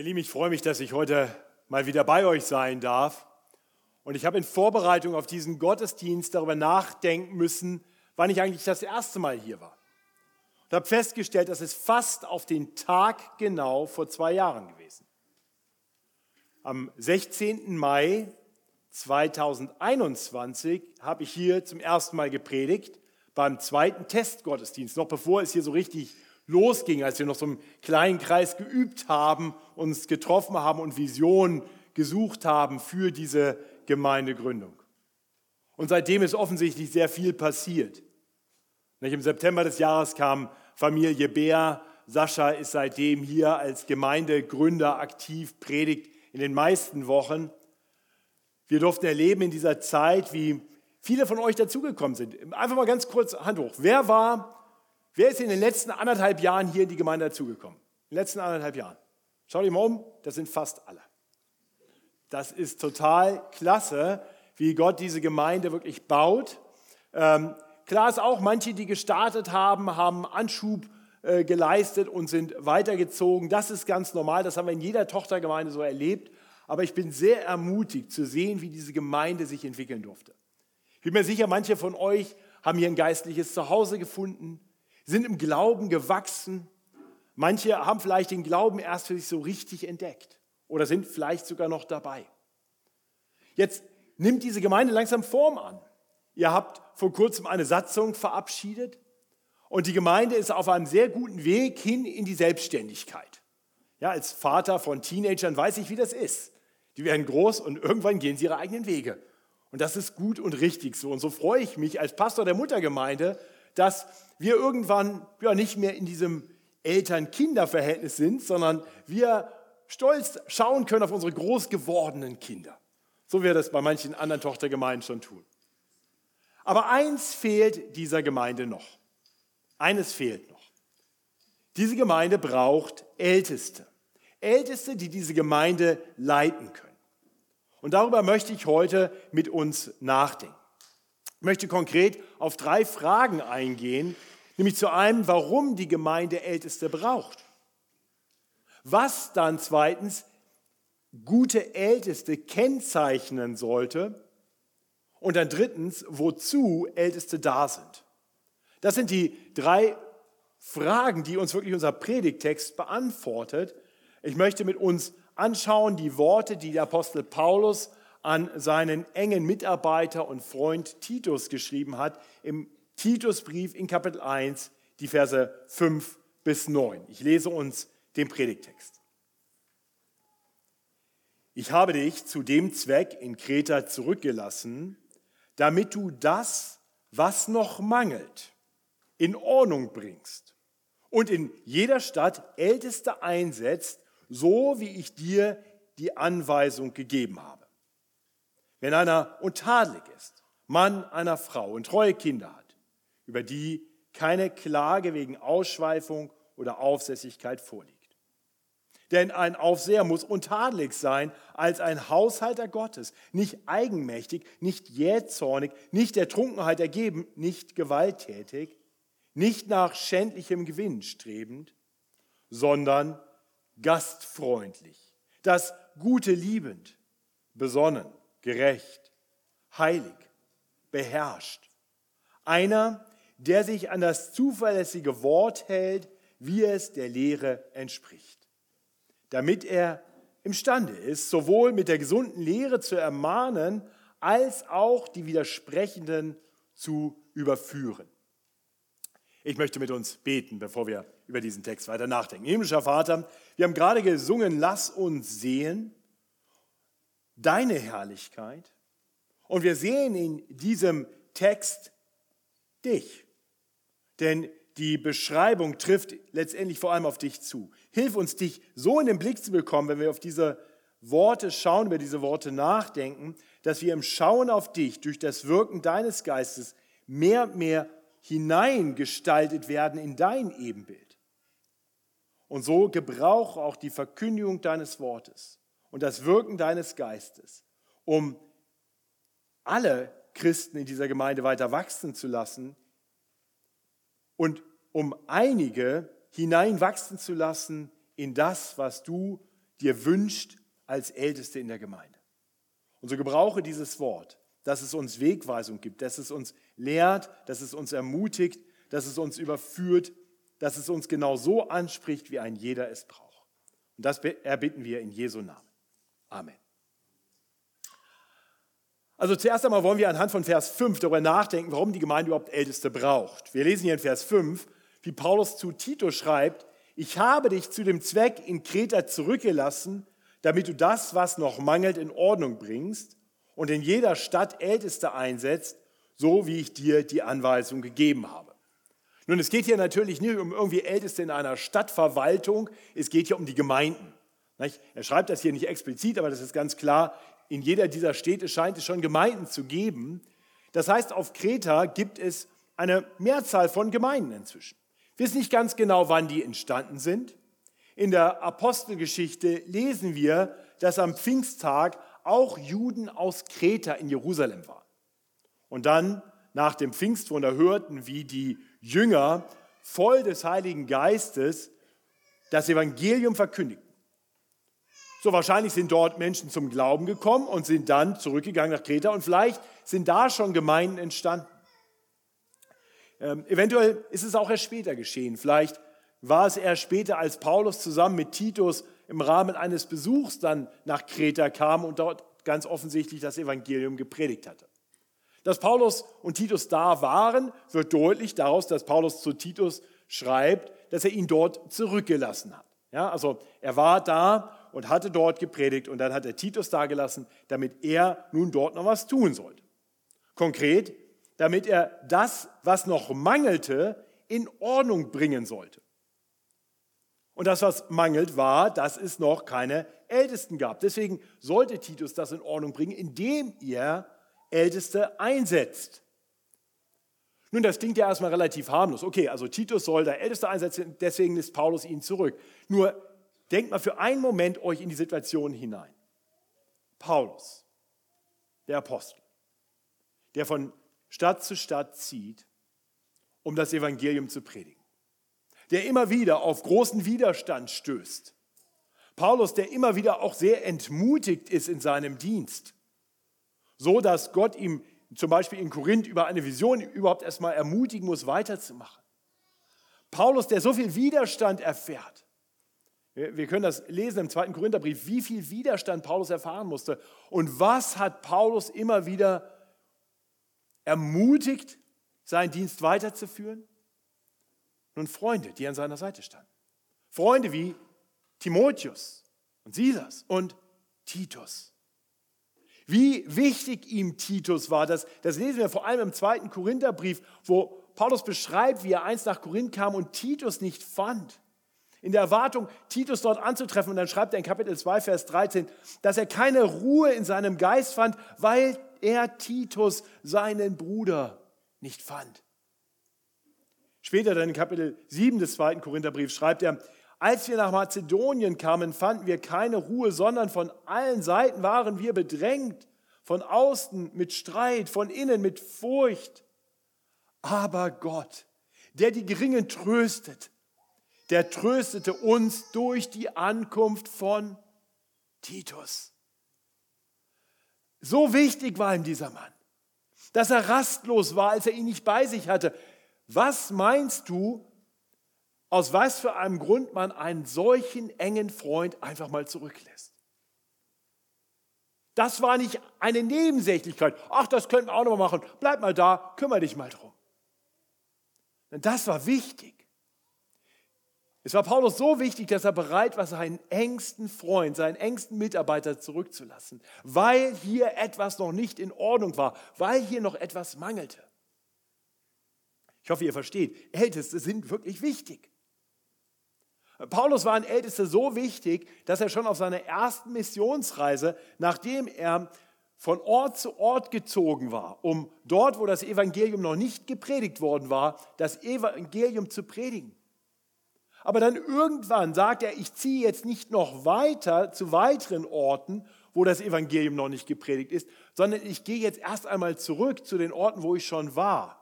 Ihr Lieben, ich freue mich, dass ich heute mal wieder bei euch sein darf. Und ich habe in Vorbereitung auf diesen Gottesdienst darüber nachdenken müssen, wann ich eigentlich das erste Mal hier war. Und habe festgestellt, dass es fast auf den Tag genau vor zwei Jahren gewesen. Am 16. Mai 2021 habe ich hier zum ersten Mal gepredigt beim zweiten Testgottesdienst, noch bevor es hier so richtig losging, als wir noch so im kleinen Kreis geübt haben, uns getroffen haben und Visionen gesucht haben für diese Gemeindegründung. Und seitdem ist offensichtlich sehr viel passiert. Im September des Jahres kam Familie Bär. Sascha ist seitdem hier als Gemeindegründer aktiv, predigt in den meisten Wochen. Wir durften erleben in dieser Zeit, wie viele von euch dazugekommen sind. Einfach mal ganz kurz Hand hoch. Wer war Wer ist in den letzten anderthalb Jahren hier in die Gemeinde dazugekommen? In den letzten anderthalb Jahren. Schau dich mal um, das sind fast alle. Das ist total klasse, wie Gott diese Gemeinde wirklich baut. Ähm, klar ist auch, manche, die gestartet haben, haben Anschub äh, geleistet und sind weitergezogen. Das ist ganz normal, das haben wir in jeder Tochtergemeinde so erlebt. Aber ich bin sehr ermutigt zu sehen, wie diese Gemeinde sich entwickeln durfte. Ich bin mir sicher, manche von euch haben hier ein geistliches Zuhause gefunden, sind im Glauben gewachsen. Manche haben vielleicht den Glauben erst für sich so richtig entdeckt oder sind vielleicht sogar noch dabei. Jetzt nimmt diese Gemeinde langsam Form an. Ihr habt vor kurzem eine Satzung verabschiedet und die Gemeinde ist auf einem sehr guten Weg hin in die Selbstständigkeit. Ja, als Vater von Teenagern weiß ich, wie das ist. Die werden groß und irgendwann gehen sie ihre eigenen Wege. Und das ist gut und richtig so. Und so freue ich mich als Pastor der Muttergemeinde, dass wir irgendwann ja nicht mehr in diesem Eltern-Kinder-Verhältnis sind, sondern wir stolz schauen können auf unsere groß gewordenen Kinder. So wir das bei manchen anderen Tochtergemeinden schon tun. Aber eins fehlt dieser Gemeinde noch. Eines fehlt noch. Diese Gemeinde braucht Älteste. Älteste, die diese Gemeinde leiten können. Und darüber möchte ich heute mit uns nachdenken. Ich möchte konkret auf drei Fragen eingehen, nämlich zu einem, warum die Gemeinde Älteste braucht. Was dann zweitens gute Älteste kennzeichnen sollte. Und dann drittens, wozu Älteste da sind. Das sind die drei Fragen, die uns wirklich unser Predigtext beantwortet. Ich möchte mit uns anschauen die Worte, die der Apostel Paulus an seinen engen Mitarbeiter und Freund Titus geschrieben hat, im Titusbrief in Kapitel 1, die Verse 5 bis 9. Ich lese uns den Predigtext. Ich habe dich zu dem Zweck in Kreta zurückgelassen, damit du das, was noch mangelt, in Ordnung bringst und in jeder Stadt Älteste einsetzt, so wie ich dir die Anweisung gegeben habe. Wenn einer untadelig ist, Mann einer Frau und treue Kinder hat, über die keine Klage wegen Ausschweifung oder Aufsässigkeit vorliegt. Denn ein Aufseher muss untadelig sein als ein Haushalter Gottes, nicht eigenmächtig, nicht jähzornig, nicht der Trunkenheit ergeben, nicht gewalttätig, nicht nach schändlichem Gewinn strebend, sondern gastfreundlich, das Gute liebend, besonnen, gerecht, heilig, beherrscht. Einer, der sich an das zuverlässige Wort hält, wie es der Lehre entspricht, damit er imstande ist, sowohl mit der gesunden Lehre zu ermahnen, als auch die Widersprechenden zu überführen. Ich möchte mit uns beten, bevor wir über diesen Text weiter nachdenken. Himmlischer Vater, wir haben gerade gesungen, lass uns sehen deine Herrlichkeit. Und wir sehen in diesem Text dich. Denn die Beschreibung trifft letztendlich vor allem auf dich zu. Hilf uns, dich so in den Blick zu bekommen, wenn wir auf diese Worte schauen, über diese Worte nachdenken, dass wir im Schauen auf dich durch das Wirken deines Geistes mehr und mehr hineingestaltet werden in dein Ebenbild. Und so gebrauche auch die Verkündigung deines Wortes und das Wirken deines Geistes, um alle Christen in dieser Gemeinde weiter wachsen zu lassen und um einige hineinwachsen zu lassen in das, was du dir wünscht als Älteste in der Gemeinde. Und so gebrauche dieses Wort, dass es uns Wegweisung gibt, dass es uns lehrt, dass es uns ermutigt, dass es uns überführt, dass es uns genau so anspricht, wie ein jeder es braucht. Und das erbitten wir in Jesu Namen. Amen. Also zuerst einmal wollen wir anhand von Vers 5 darüber nachdenken, warum die Gemeinde überhaupt Älteste braucht. Wir lesen hier in Vers 5, wie Paulus zu Tito schreibt, ich habe dich zu dem Zweck in Kreta zurückgelassen, damit du das, was noch mangelt, in Ordnung bringst und in jeder Stadt Älteste einsetzt, so wie ich dir die Anweisung gegeben habe. Nun, es geht hier natürlich nicht um irgendwie Älteste in einer Stadtverwaltung, es geht hier um die Gemeinden. Er schreibt das hier nicht explizit, aber das ist ganz klar, in jeder dieser Städte scheint es schon Gemeinden zu geben. Das heißt, auf Kreta gibt es eine Mehrzahl von Gemeinden inzwischen. Wir wissen nicht ganz genau, wann die entstanden sind. In der Apostelgeschichte lesen wir, dass am Pfingsttag auch Juden aus Kreta in Jerusalem waren. Und dann nach dem Pfingstwunder hörten, wie die Jünger voll des Heiligen Geistes das Evangelium verkündigten. So wahrscheinlich sind dort Menschen zum Glauben gekommen und sind dann zurückgegangen nach Kreta und vielleicht sind da schon Gemeinden entstanden. Ähm, eventuell ist es auch erst später geschehen. Vielleicht war es erst später, als Paulus zusammen mit Titus im Rahmen eines Besuchs dann nach Kreta kam und dort ganz offensichtlich das Evangelium gepredigt hatte. Dass Paulus und Titus da waren, wird deutlich daraus, dass Paulus zu Titus schreibt, dass er ihn dort zurückgelassen hat. Ja, also er war da und hatte dort gepredigt und dann hat er Titus dagelassen, damit er nun dort noch was tun sollte. Konkret, damit er das, was noch mangelte, in Ordnung bringen sollte. Und das, was mangelt, war, dass es noch keine Ältesten gab. Deswegen sollte Titus das in Ordnung bringen, indem er Älteste einsetzt. Nun, das klingt ja erstmal relativ harmlos. Okay, also Titus soll da Älteste einsetzen, deswegen ist Paulus ihn zurück. Nur denkt mal für einen Moment euch in die Situation hinein. Paulus, der Apostel, der von Stadt zu Stadt zieht, um das Evangelium zu predigen, der immer wieder auf großen Widerstand stößt. Paulus, der immer wieder auch sehr entmutigt ist in seinem Dienst, so dass Gott ihm zum Beispiel in Korinth über eine Vision überhaupt erstmal ermutigen muss, weiterzumachen. Paulus, der so viel Widerstand erfährt. Wir können das lesen im zweiten Korintherbrief, wie viel Widerstand Paulus erfahren musste. Und was hat Paulus immer wieder ermutigt, seinen Dienst weiterzuführen? Nun Freunde, die an seiner Seite standen. Freunde wie Timotheus und Silas und Titus. Wie wichtig ihm Titus war, das, das lesen wir vor allem im zweiten Korintherbrief, wo Paulus beschreibt, wie er einst nach Korinth kam und Titus nicht fand. In der Erwartung, Titus dort anzutreffen. Und dann schreibt er in Kapitel 2, Vers 13, dass er keine Ruhe in seinem Geist fand, weil er Titus, seinen Bruder, nicht fand. Später dann in Kapitel 7 des zweiten Korintherbriefs schreibt er, als wir nach Mazedonien kamen, fanden wir keine Ruhe, sondern von allen Seiten waren wir bedrängt, von außen mit Streit, von innen mit Furcht. Aber Gott, der die Geringen tröstet, der tröstete uns durch die Ankunft von Titus. So wichtig war ihm dieser Mann, dass er rastlos war, als er ihn nicht bei sich hatte. Was meinst du, aus was für einem Grund man einen solchen engen Freund einfach mal zurücklässt. Das war nicht eine Nebensächlichkeit. Ach, das könnten wir auch noch machen. Bleib mal da, kümmere dich mal drum. Denn das war wichtig. Es war Paulus so wichtig, dass er bereit war, seinen engsten Freund, seinen engsten Mitarbeiter zurückzulassen, weil hier etwas noch nicht in Ordnung war, weil hier noch etwas mangelte. Ich hoffe, ihr versteht, Älteste sind wirklich wichtig. Paulus war ein Ältester so wichtig, dass er schon auf seiner ersten Missionsreise, nachdem er von Ort zu Ort gezogen war, um dort, wo das Evangelium noch nicht gepredigt worden war, das Evangelium zu predigen. Aber dann irgendwann sagt er, ich ziehe jetzt nicht noch weiter zu weiteren Orten, wo das Evangelium noch nicht gepredigt ist, sondern ich gehe jetzt erst einmal zurück zu den Orten, wo ich schon war.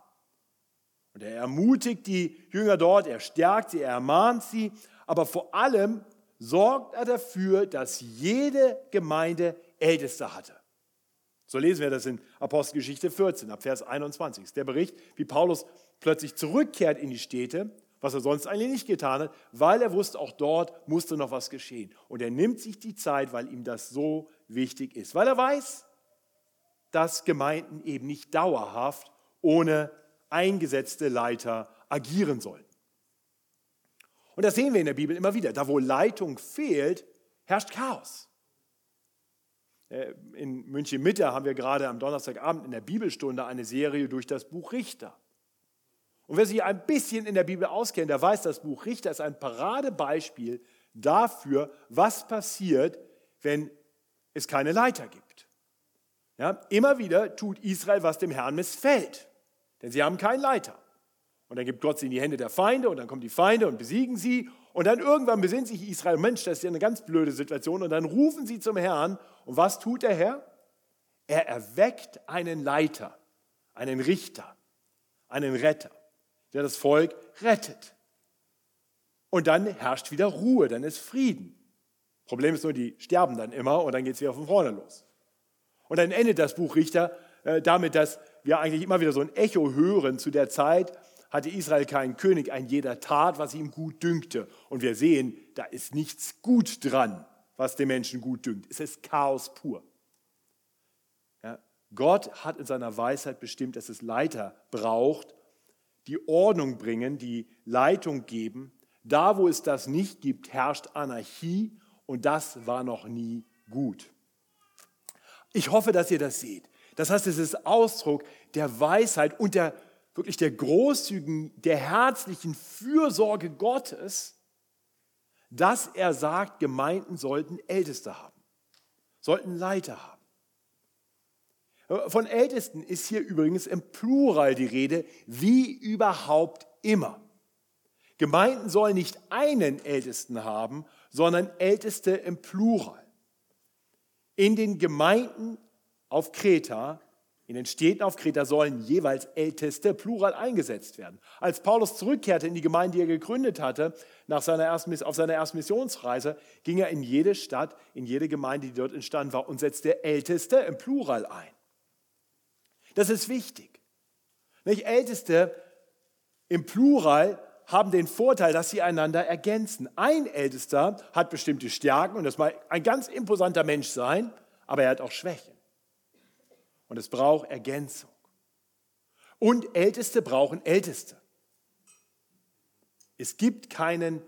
Und er ermutigt die Jünger dort, er stärkt sie, er ermahnt sie, aber vor allem sorgt er dafür, dass jede Gemeinde Älteste hatte. So lesen wir das in Apostelgeschichte 14, ab Vers 21. Das ist der Bericht, wie Paulus plötzlich zurückkehrt in die Städte, was er sonst eigentlich nicht getan hat, weil er wusste, auch dort musste noch was geschehen. Und er nimmt sich die Zeit, weil ihm das so wichtig ist, weil er weiß, dass Gemeinden eben nicht dauerhaft ohne eingesetzte Leiter agieren sollen. Und das sehen wir in der Bibel immer wieder. Da, wo Leitung fehlt, herrscht Chaos. Äh, in München Mitte haben wir gerade am Donnerstagabend in der Bibelstunde eine Serie durch das Buch Richter. Und wer sich ein bisschen in der Bibel auskennt, der weiß, das Buch Richter ist ein Paradebeispiel dafür, was passiert, wenn es keine Leiter gibt. Ja, immer wieder tut Israel, was dem Herrn missfällt, denn sie haben keinen Leiter. Und dann gibt Gott sie in die Hände der Feinde und dann kommen die Feinde und besiegen sie. Und dann irgendwann besinnt sich Israel, Mensch, das ist ja eine ganz blöde Situation. Und dann rufen sie zum Herrn. Und was tut der Herr? Er erweckt einen Leiter, einen Richter, einen Retter, der das Volk rettet. Und dann herrscht wieder Ruhe, dann ist Frieden. Problem ist nur, die sterben dann immer und dann geht es wieder von vorne los. Und dann endet das Buch Richter äh, damit, dass wir eigentlich immer wieder so ein Echo hören zu der Zeit, hatte Israel keinen König, ein jeder tat, was ihm gut dünkte. Und wir sehen, da ist nichts gut dran, was den Menschen gut dünkt. Es ist Chaos pur. Ja, Gott hat in seiner Weisheit bestimmt, dass es Leiter braucht, die Ordnung bringen, die Leitung geben. Da, wo es das nicht gibt, herrscht Anarchie und das war noch nie gut. Ich hoffe, dass ihr das seht. Das heißt, es ist Ausdruck der Weisheit und der wirklich der großzügigen, der herzlichen Fürsorge Gottes, dass er sagt, Gemeinden sollten Älteste haben, sollten Leiter haben. Von Ältesten ist hier übrigens im Plural die Rede, wie überhaupt immer. Gemeinden sollen nicht einen Ältesten haben, sondern Älteste im Plural. In den Gemeinden auf Kreta in den Städten auf Kreta sollen jeweils Älteste, plural, eingesetzt werden. Als Paulus zurückkehrte in die Gemeinde, die er gegründet hatte, nach seiner ersten, auf seiner ersten Missionsreise, ging er in jede Stadt, in jede Gemeinde, die dort entstanden war, und setzte Älteste im Plural ein. Das ist wichtig. Nicht? Älteste im Plural haben den Vorteil, dass sie einander ergänzen. Ein Ältester hat bestimmte Stärken und das mag ein ganz imposanter Mensch sein, aber er hat auch Schwächen. Und es braucht Ergänzung. Und Älteste brauchen Älteste. Es gibt keinen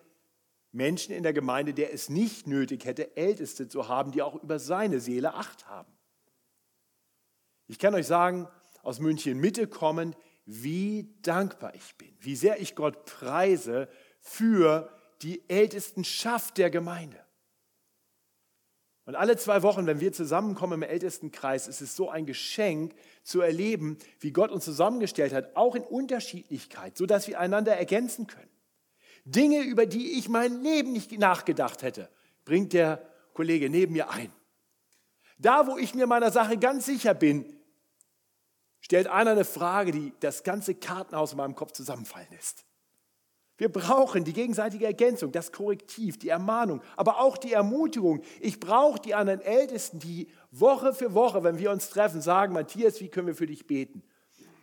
Menschen in der Gemeinde, der es nicht nötig hätte, Älteste zu haben, die auch über seine Seele Acht haben. Ich kann euch sagen, aus München Mitte kommend, wie dankbar ich bin, wie sehr ich Gott preise für die Ältestenschaft der Gemeinde. Und alle zwei Wochen, wenn wir zusammenkommen im Ältestenkreis, ist es so ein Geschenk zu erleben, wie Gott uns zusammengestellt hat, auch in Unterschiedlichkeit, sodass wir einander ergänzen können. Dinge, über die ich mein Leben nicht nachgedacht hätte, bringt der Kollege neben mir ein. Da, wo ich mir meiner Sache ganz sicher bin, stellt einer eine Frage, die das ganze Kartenhaus in meinem Kopf zusammenfallen lässt. Wir brauchen die gegenseitige Ergänzung, das Korrektiv, die Ermahnung, aber auch die Ermutigung. Ich brauche die anderen Ältesten, die Woche für Woche, wenn wir uns treffen, sagen, Matthias, wie können wir für dich beten?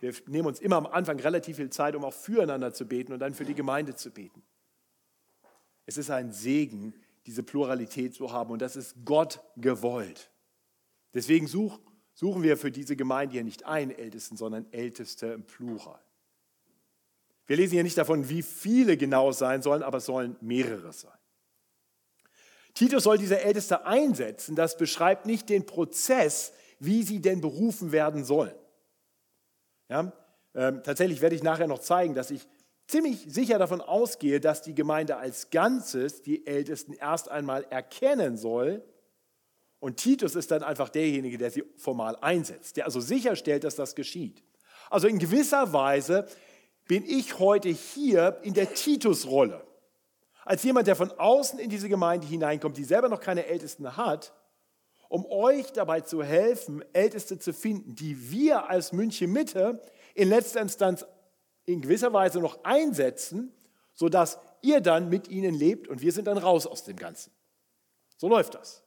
Wir nehmen uns immer am Anfang relativ viel Zeit, um auch füreinander zu beten und dann für die Gemeinde zu beten. Es ist ein Segen, diese Pluralität zu haben und das ist Gott gewollt. Deswegen such, suchen wir für diese Gemeinde hier nicht einen Ältesten, sondern Älteste im Plural. Wir lesen hier nicht davon, wie viele genau sein sollen, aber es sollen mehrere sein. Titus soll diese Älteste einsetzen. Das beschreibt nicht den Prozess, wie sie denn berufen werden sollen. Ja, ähm, tatsächlich werde ich nachher noch zeigen, dass ich ziemlich sicher davon ausgehe, dass die Gemeinde als Ganzes die Ältesten erst einmal erkennen soll. Und Titus ist dann einfach derjenige, der sie formal einsetzt, der also sicherstellt, dass das geschieht. Also in gewisser Weise bin ich heute hier in der Titus-Rolle. Als jemand, der von außen in diese Gemeinde hineinkommt, die selber noch keine Ältesten hat, um euch dabei zu helfen, Älteste zu finden, die wir als München Mitte in letzter Instanz in gewisser Weise noch einsetzen, sodass ihr dann mit ihnen lebt und wir sind dann raus aus dem Ganzen. So läuft das.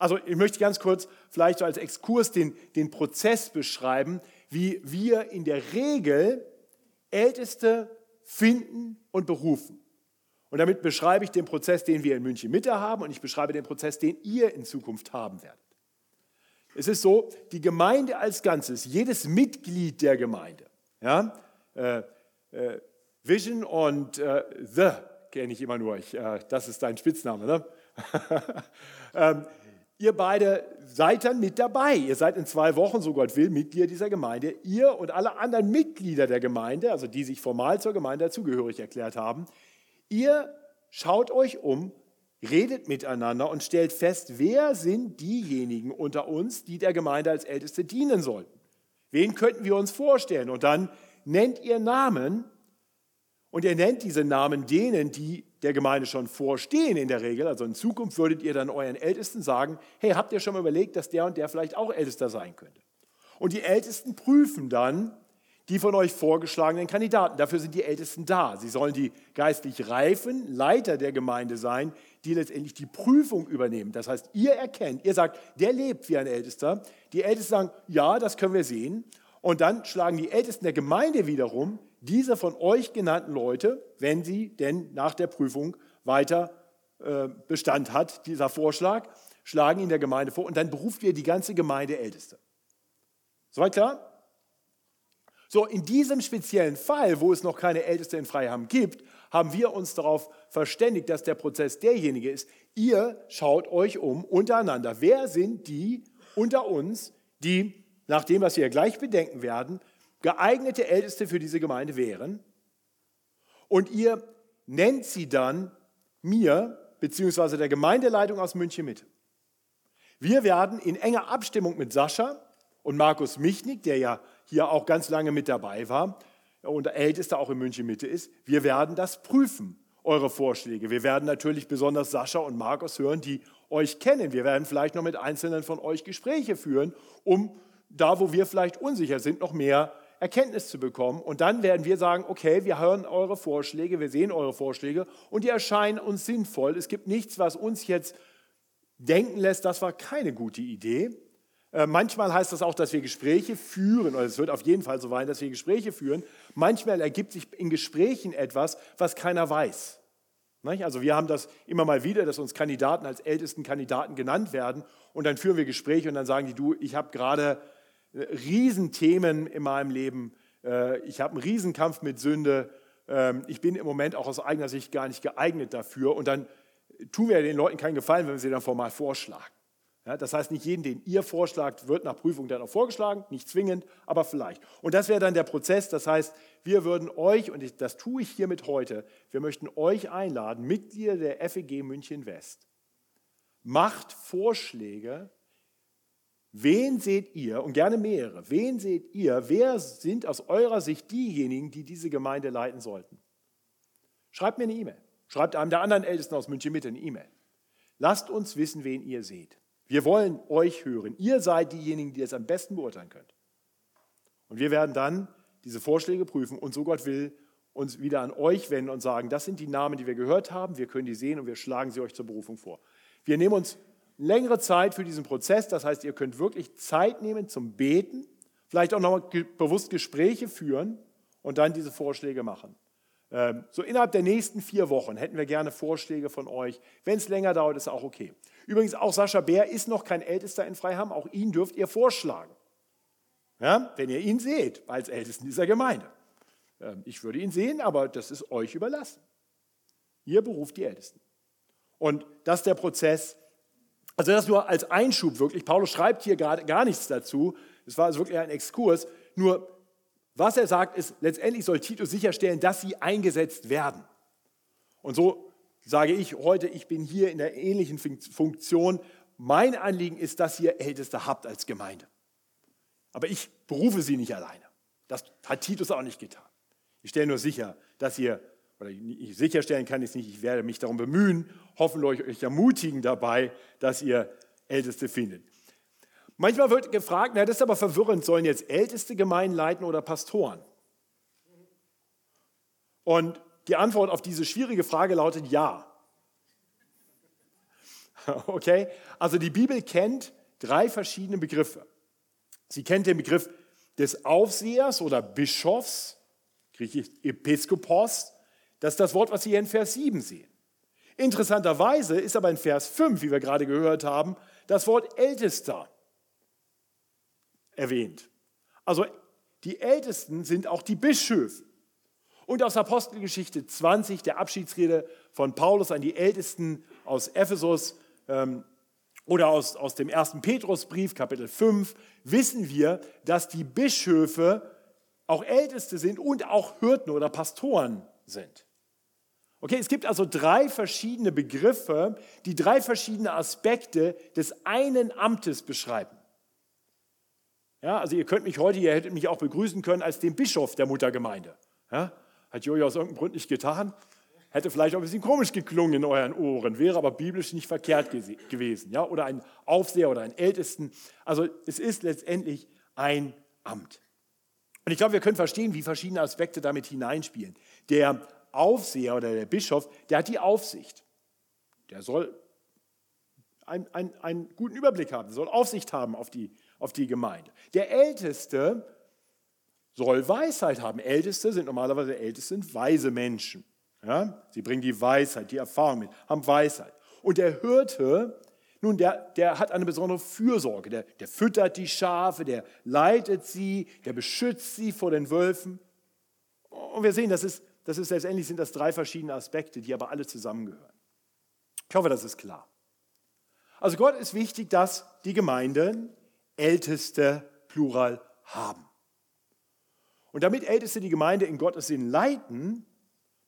Also ich möchte ganz kurz vielleicht so als Exkurs den, den Prozess beschreiben, wie wir in der Regel Älteste finden und berufen. Und damit beschreibe ich den Prozess, den wir in München Mitte haben und ich beschreibe den Prozess, den ihr in Zukunft haben werdet. Es ist so, die Gemeinde als Ganzes, jedes Mitglied der Gemeinde, ja, äh, äh, Vision und äh, The kenne ich immer nur, ich, äh, das ist dein Spitzname, ne? ähm, Ihr beide seid dann mit dabei. Ihr seid in zwei Wochen, so Gott will, Mitglieder dieser Gemeinde. Ihr und alle anderen Mitglieder der Gemeinde, also die sich formal zur Gemeinde dazugehörig erklärt haben, ihr schaut euch um, redet miteinander und stellt fest, wer sind diejenigen unter uns, die der Gemeinde als Älteste dienen sollten. Wen könnten wir uns vorstellen? Und dann nennt ihr Namen und ihr nennt diese Namen denen, die der Gemeinde schon vorstehen in der Regel. Also in Zukunft würdet ihr dann euren Ältesten sagen, hey, habt ihr schon mal überlegt, dass der und der vielleicht auch Ältester sein könnte? Und die Ältesten prüfen dann die von euch vorgeschlagenen Kandidaten. Dafür sind die Ältesten da. Sie sollen die geistlich reifen Leiter der Gemeinde sein, die letztendlich die Prüfung übernehmen. Das heißt, ihr erkennt, ihr sagt, der lebt wie ein Ältester. Die Ältesten sagen, ja, das können wir sehen. Und dann schlagen die Ältesten der Gemeinde wiederum diese von euch genannten Leute, wenn sie denn nach der Prüfung weiter äh, Bestand hat, dieser Vorschlag, schlagen ihn der Gemeinde vor und dann beruft ihr die ganze Gemeinde Älteste. Soweit klar? So, in diesem speziellen Fall, wo es noch keine Älteste in Freiham gibt, haben wir uns darauf verständigt, dass der Prozess derjenige ist, ihr schaut euch um untereinander. Wer sind die unter uns, die, nach dem, was wir gleich bedenken werden, geeignete Älteste für diese Gemeinde wären. Und ihr nennt sie dann mir beziehungsweise der Gemeindeleitung aus München Mitte. Wir werden in enger Abstimmung mit Sascha und Markus Michnik, der ja hier auch ganz lange mit dabei war und der Älteste auch in München Mitte ist, wir werden das prüfen, eure Vorschläge. Wir werden natürlich besonders Sascha und Markus hören, die euch kennen. Wir werden vielleicht noch mit Einzelnen von euch Gespräche führen, um da, wo wir vielleicht unsicher sind, noch mehr Erkenntnis zu bekommen. Und dann werden wir sagen, okay, wir hören eure Vorschläge, wir sehen eure Vorschläge und die erscheinen uns sinnvoll. Es gibt nichts, was uns jetzt denken lässt, das war keine gute Idee. Äh, manchmal heißt das auch, dass wir Gespräche führen, oder es wird auf jeden Fall so sein, dass wir Gespräche führen. Manchmal ergibt sich in Gesprächen etwas, was keiner weiß. Also wir haben das immer mal wieder, dass uns Kandidaten als ältesten Kandidaten genannt werden und dann führen wir Gespräche und dann sagen die, du, ich habe gerade Riesenthemen in meinem Leben. Äh, ich habe einen Riesenkampf mit Sünde. Ähm, ich bin im Moment auch aus eigener Sicht gar nicht geeignet dafür. Und dann tun wir den Leuten keinen Gefallen, wenn wir sie dann formal vorschlagen. das heißt, nicht jeden, den ihr vorschlagt, wird nach Prüfung dann auch vorgeschlagen, nicht zwingend, aber vielleicht. Und das wäre dann der Prozess. Das heißt, wir würden euch, und das tue ich hiermit heute, wir möchten euch einladen, Mitglieder der FEG München West. Macht Vorschläge Wen seht ihr, und gerne mehrere, wen seht ihr, wer sind aus eurer Sicht diejenigen, die diese Gemeinde leiten sollten? Schreibt mir eine E-Mail. Schreibt einem der anderen Ältesten aus München mit eine E-Mail. Lasst uns wissen, wen ihr seht. Wir wollen euch hören. Ihr seid diejenigen, die es am besten beurteilen könnt. Und wir werden dann diese Vorschläge prüfen und so Gott will, uns wieder an euch wenden und sagen, das sind die Namen, die wir gehört haben, wir können die sehen und wir schlagen sie euch zur Berufung vor. Wir nehmen uns längere Zeit für diesen Prozess. Das heißt, ihr könnt wirklich Zeit nehmen zum Beten, vielleicht auch noch bewusst Gespräche führen und dann diese Vorschläge machen. Ähm, so innerhalb der nächsten vier Wochen hätten wir gerne Vorschläge von euch. Wenn es länger dauert, ist auch okay. Übrigens, auch Sascha Bär ist noch kein Ältester in Freiham. Auch ihn dürft ihr vorschlagen. Ja, wenn ihr ihn seht, als Ältesten dieser Gemeinde. Ähm, ich würde ihn sehen, aber das ist euch überlassen. Ihr beruft die Ältesten. Und das ist der Prozess, also das nur als Einschub wirklich. Paulus schreibt hier gerade gar nichts dazu. Es war also wirklich ein Exkurs. Nur was er sagt, ist, letztendlich soll Titus sicherstellen, dass sie eingesetzt werden. Und so sage ich heute, ich bin hier in der ähnlichen Funktion. Mein Anliegen ist, dass ihr Älteste habt als Gemeinde. Aber ich berufe sie nicht alleine. Das hat Titus auch nicht getan. Ich stelle nur sicher, dass ihr oder ich sicherstellen kann es nicht, ich werde mich darum bemühen, hoffentlich euch ermutigen dabei, dass ihr Älteste findet. Manchmal wird gefragt, na, das ist aber verwirrend, sollen jetzt Älteste Gemeinden leiten oder Pastoren? Und die Antwort auf diese schwierige Frage lautet ja. Okay? Also die Bibel kennt drei verschiedene Begriffe. Sie kennt den Begriff des Aufsehers oder Bischofs, griechisch Episkopos. Das ist das Wort, was Sie hier in Vers 7 sehen. Interessanterweise ist aber in Vers 5, wie wir gerade gehört haben, das Wort Ältester erwähnt. Also die Ältesten sind auch die Bischöfe. Und aus Apostelgeschichte 20, der Abschiedsrede von Paulus an die Ältesten aus Ephesus ähm, oder aus, aus dem ersten Petrusbrief, Kapitel 5, wissen wir, dass die Bischöfe auch Älteste sind und auch Hirten oder Pastoren sind. Okay, es gibt also drei verschiedene Begriffe, die drei verschiedene Aspekte des einen Amtes beschreiben. Ja, also ihr könnt mich heute, ihr hättet mich auch begrüßen können als den Bischof der Muttergemeinde. Ja, hat Jojo aus irgendeinem Grund nicht getan. Hätte vielleicht auch ein bisschen komisch geklungen in euren Ohren, wäre aber biblisch nicht verkehrt gewesen. Ja? Oder ein Aufseher oder ein Ältesten. Also es ist letztendlich ein Amt. Und ich glaube, wir können verstehen, wie verschiedene Aspekte damit hineinspielen. Der Aufseher oder der Bischof, der hat die Aufsicht. Der soll einen, einen, einen guten Überblick haben, soll Aufsicht haben auf die, auf die Gemeinde. Der Älteste soll Weisheit haben. Älteste sind normalerweise Älteste sind weise Menschen. Ja? Sie bringen die Weisheit, die Erfahrung mit, haben Weisheit. Und der Hirte, nun, der, der hat eine besondere Fürsorge. Der, der füttert die Schafe, der leitet sie, der beschützt sie vor den Wölfen. Und wir sehen, das ist, das ist letztendlich sind das drei verschiedene Aspekte, die aber alle zusammengehören. Ich hoffe, das ist klar. Also Gott ist wichtig, dass die Gemeinden Älteste Plural haben. Und damit Älteste die Gemeinde in Gottes Sinn leiten,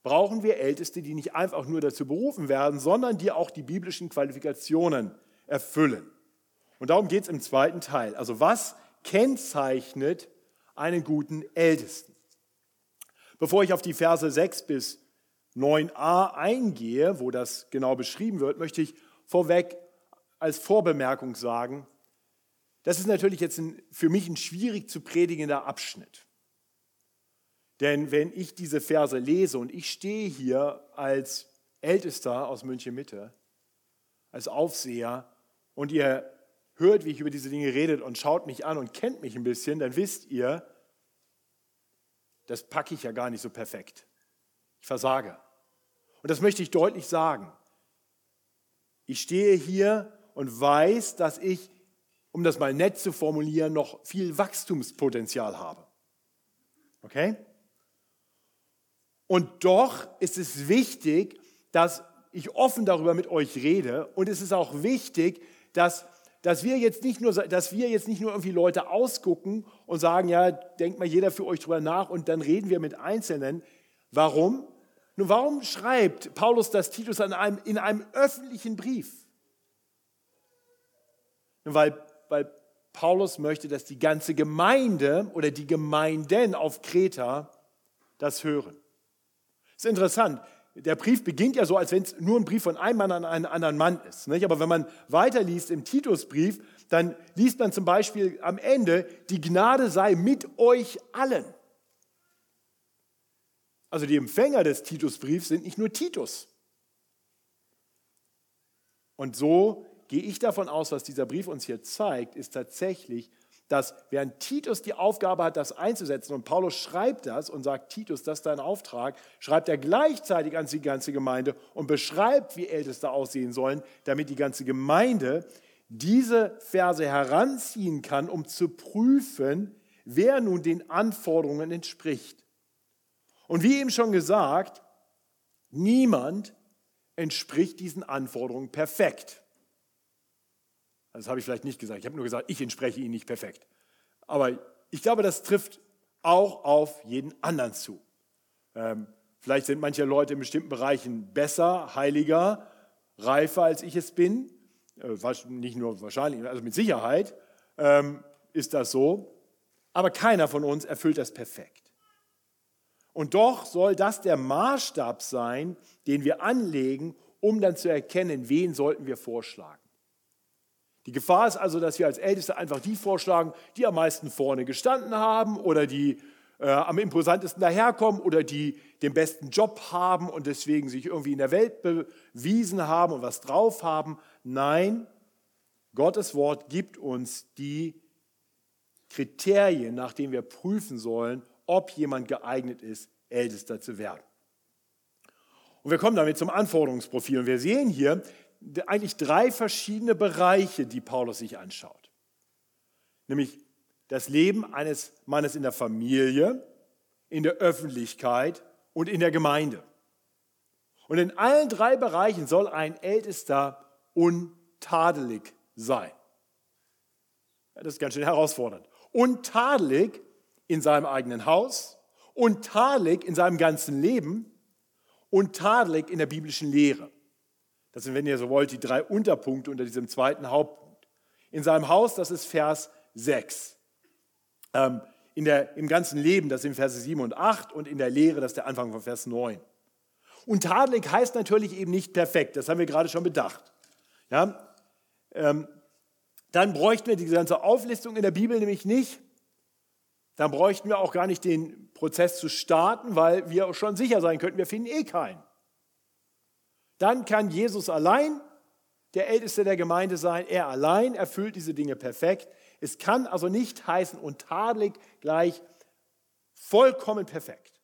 brauchen wir Älteste, die nicht einfach nur dazu berufen werden, sondern die auch die biblischen Qualifikationen erfüllen. Und darum geht es im zweiten Teil. Also was kennzeichnet einen guten Ältesten? Bevor ich auf die Verse 6 bis 9a eingehe, wo das genau beschrieben wird, möchte ich vorweg als Vorbemerkung sagen, das ist natürlich jetzt ein, für mich ein schwierig zu predigender Abschnitt. Denn wenn ich diese Verse lese und ich stehe hier als Ältester aus München Mitte, als Aufseher und ihr hört, wie ich über diese Dinge redet und schaut mich an und kennt mich ein bisschen, dann wisst ihr, das packe ich ja gar nicht so perfekt. Ich versage. Und das möchte ich deutlich sagen. Ich stehe hier und weiß, dass ich, um das mal nett zu formulieren, noch viel Wachstumspotenzial habe. Okay? Und doch ist es wichtig, dass ich offen darüber mit euch rede. Und es ist auch wichtig, dass, dass, wir jetzt nicht nur, dass wir jetzt nicht nur irgendwie Leute ausgucken und sagen, ja, denkt mal jeder für euch drüber nach und dann reden wir mit Einzelnen. Warum? Nun, warum schreibt Paulus das Titus an einem, in einem öffentlichen Brief? Nun, weil, weil Paulus möchte, dass die ganze Gemeinde oder die Gemeinden auf Kreta das hören. Das ist interessant. Der Brief beginnt ja so, als wenn es nur ein Brief von einem Mann an einen anderen Mann ist. Nicht? Aber wenn man weiterliest im Titusbrief, dann liest man zum Beispiel am Ende, die Gnade sei mit euch allen. Also die Empfänger des Titusbriefs sind nicht nur Titus. Und so gehe ich davon aus, was dieser Brief uns hier zeigt, ist tatsächlich, dass während Titus die Aufgabe hat, das einzusetzen, und Paulus schreibt das und sagt, Titus, das ist dein Auftrag, schreibt er gleichzeitig an die ganze Gemeinde und beschreibt, wie Älteste aussehen sollen, damit die ganze Gemeinde diese Verse heranziehen kann, um zu prüfen, wer nun den Anforderungen entspricht. Und wie eben schon gesagt, niemand entspricht diesen Anforderungen perfekt. Das habe ich vielleicht nicht gesagt. Ich habe nur gesagt, ich entspreche ihnen nicht perfekt. Aber ich glaube, das trifft auch auf jeden anderen zu. Ähm, vielleicht sind manche Leute in bestimmten Bereichen besser, heiliger, reifer, als ich es bin. Äh, nicht nur wahrscheinlich, also mit Sicherheit ähm, ist das so. Aber keiner von uns erfüllt das perfekt. Und doch soll das der Maßstab sein, den wir anlegen, um dann zu erkennen, wen sollten wir vorschlagen. Die Gefahr ist also, dass wir als Älteste einfach die vorschlagen, die am meisten vorne gestanden haben oder die äh, am imposantesten daherkommen oder die den besten Job haben und deswegen sich irgendwie in der Welt bewiesen haben und was drauf haben. Nein, Gottes Wort gibt uns die Kriterien, nach denen wir prüfen sollen, ob jemand geeignet ist, Ältester zu werden. Und wir kommen damit zum Anforderungsprofil. Und wir sehen hier eigentlich drei verschiedene Bereiche, die Paulus sich anschaut. Nämlich das Leben eines Mannes in der Familie, in der Öffentlichkeit und in der Gemeinde. Und in allen drei Bereichen soll ein Ältester untadelig sein. Das ist ganz schön herausfordernd. Untadelig in seinem eigenen Haus, untadelig in seinem ganzen Leben und tadelig in der biblischen Lehre. Das sind, wenn ihr so wollt, die drei Unterpunkte unter diesem zweiten Hauptpunkt. In seinem Haus, das ist Vers 6. Ähm, in der, Im ganzen Leben, das sind Verse 7 und 8 und in der Lehre, das ist der Anfang von Vers 9. Und tadelig heißt natürlich eben nicht perfekt, das haben wir gerade schon bedacht. Ja? Ähm, dann bräuchten wir diese ganze Auflistung in der Bibel nämlich nicht. Dann bräuchten wir auch gar nicht den Prozess zu starten, weil wir schon sicher sein könnten, wir finden eh keinen. Dann kann Jesus allein der Älteste der Gemeinde sein. Er allein erfüllt diese Dinge perfekt. Es kann also nicht heißen, untadelig gleich vollkommen perfekt.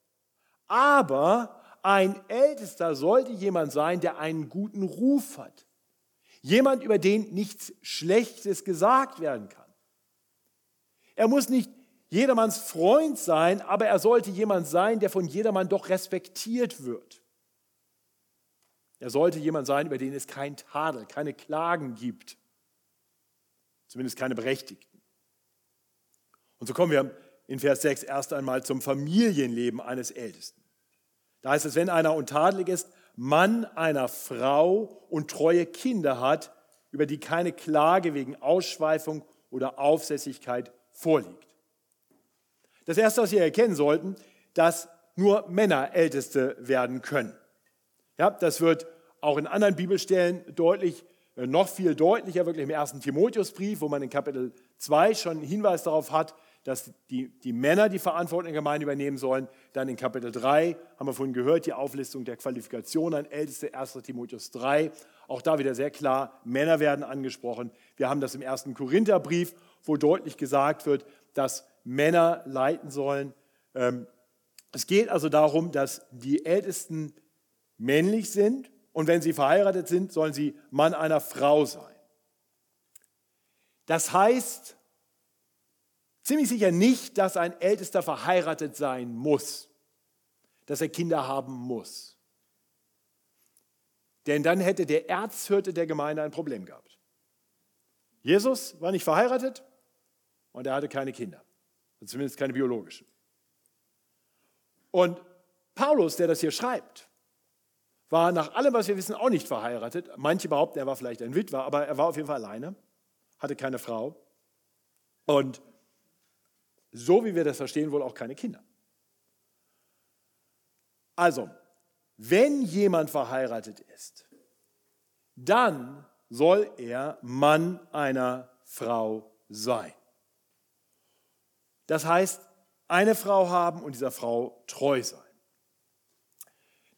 Aber ein Ältester sollte jemand sein, der einen guten Ruf hat. Jemand, über den nichts Schlechtes gesagt werden kann. Er muss nicht jedermanns Freund sein, aber er sollte jemand sein, der von jedermann doch respektiert wird. Er sollte jemand sein, über den es kein Tadel, keine Klagen gibt. Zumindest keine berechtigten. Und so kommen wir in Vers 6 erst einmal zum Familienleben eines Ältesten. Da heißt es, wenn einer untadelig ist, Mann einer Frau und treue Kinder hat, über die keine Klage wegen Ausschweifung oder Aufsässigkeit vorliegt. Das Erste, was wir erkennen sollten, dass nur Männer Älteste werden können. Ja, das wird auch in anderen Bibelstellen deutlich, äh, noch viel deutlicher, wirklich im ersten Timotheusbrief, wo man in Kapitel 2 schon einen Hinweis darauf hat, dass die, die Männer die Verantwortung der Gemeinde übernehmen sollen. Dann in Kapitel 3 haben wir vorhin gehört, die Auflistung der Qualifikationen Älteste, 1. Timotheus 3. Auch da wieder sehr klar, Männer werden angesprochen. Wir haben das im ersten Korintherbrief, wo deutlich gesagt wird, dass Männer leiten sollen. Ähm, es geht also darum, dass die Ältesten männlich sind und wenn sie verheiratet sind, sollen sie Mann einer Frau sein. Das heißt ziemlich sicher nicht, dass ein Ältester verheiratet sein muss, dass er Kinder haben muss. Denn dann hätte der Erzhirte der Gemeinde ein Problem gehabt. Jesus war nicht verheiratet und er hatte keine Kinder. Zumindest keine biologischen. Und Paulus, der das hier schreibt, war nach allem, was wir wissen, auch nicht verheiratet. Manche behaupten, er war vielleicht ein Witwer, aber er war auf jeden Fall alleine, hatte keine Frau und so wie wir das verstehen, wohl auch keine Kinder. Also, wenn jemand verheiratet ist, dann soll er Mann einer Frau sein. Das heißt, eine Frau haben und dieser Frau treu sein.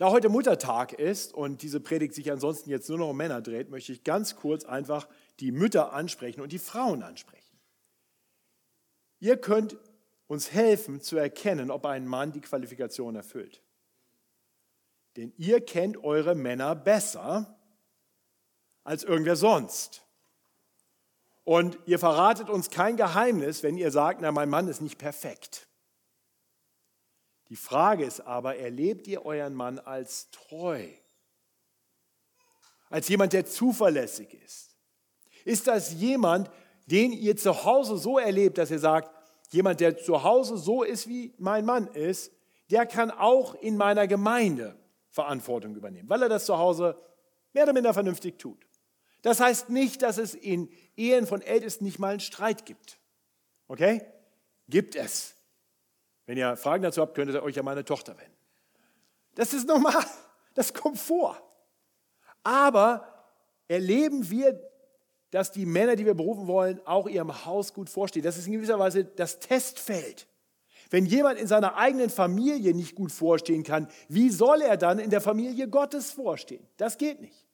Da heute Muttertag ist und diese Predigt sich ansonsten jetzt nur noch um Männer dreht, möchte ich ganz kurz einfach die Mütter ansprechen und die Frauen ansprechen. Ihr könnt uns helfen zu erkennen, ob ein Mann die Qualifikation erfüllt. Denn ihr kennt eure Männer besser als irgendwer sonst. Und ihr verratet uns kein Geheimnis, wenn ihr sagt, na, mein Mann ist nicht perfekt. Die Frage ist aber, erlebt ihr euren Mann als treu? Als jemand, der zuverlässig ist? Ist das jemand, den ihr zu Hause so erlebt, dass ihr sagt, jemand, der zu Hause so ist, wie mein Mann ist, der kann auch in meiner Gemeinde Verantwortung übernehmen, weil er das zu Hause mehr oder minder vernünftig tut. Das heißt nicht, dass es in Ehen von Ältesten nicht mal einen Streit gibt. Okay? Gibt es. Wenn ihr Fragen dazu habt, könnt ihr euch an meine Tochter wenden. Das ist normal. Das kommt vor. Aber erleben wir, dass die Männer, die wir berufen wollen, auch ihrem Haus gut vorstehen. Das ist in gewisser Weise das Testfeld. Wenn jemand in seiner eigenen Familie nicht gut vorstehen kann, wie soll er dann in der Familie Gottes vorstehen? Das geht nicht.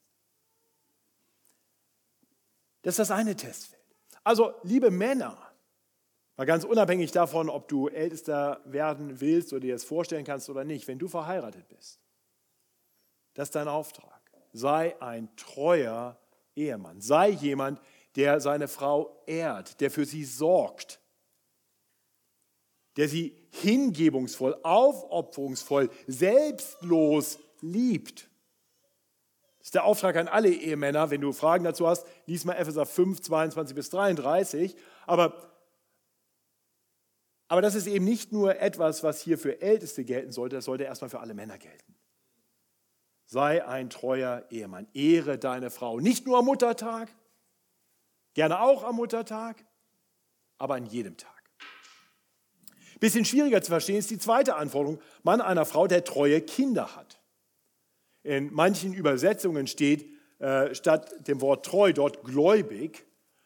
Das ist das eine Testfeld. Also, liebe Männer, mal ganz unabhängig davon, ob du Ältester werden willst oder dir das vorstellen kannst oder nicht, wenn du verheiratet bist, das ist dein Auftrag. Sei ein treuer Ehemann. Sei jemand, der seine Frau ehrt, der für sie sorgt, der sie hingebungsvoll, aufopferungsvoll, selbstlos liebt. Das ist der Auftrag an alle Ehemänner. Wenn du Fragen dazu hast, lies mal Epheser 5, 22 bis 33. Aber, aber das ist eben nicht nur etwas, was hier für Älteste gelten sollte, das sollte erstmal für alle Männer gelten. Sei ein treuer Ehemann. Ehre deine Frau. Nicht nur am Muttertag, gerne auch am Muttertag, aber an jedem Tag. Bisschen schwieriger zu verstehen ist die zweite Anforderung. Mann einer Frau, der treue Kinder hat. In manchen Übersetzungen steht äh, statt dem Wort treu dort gläubig.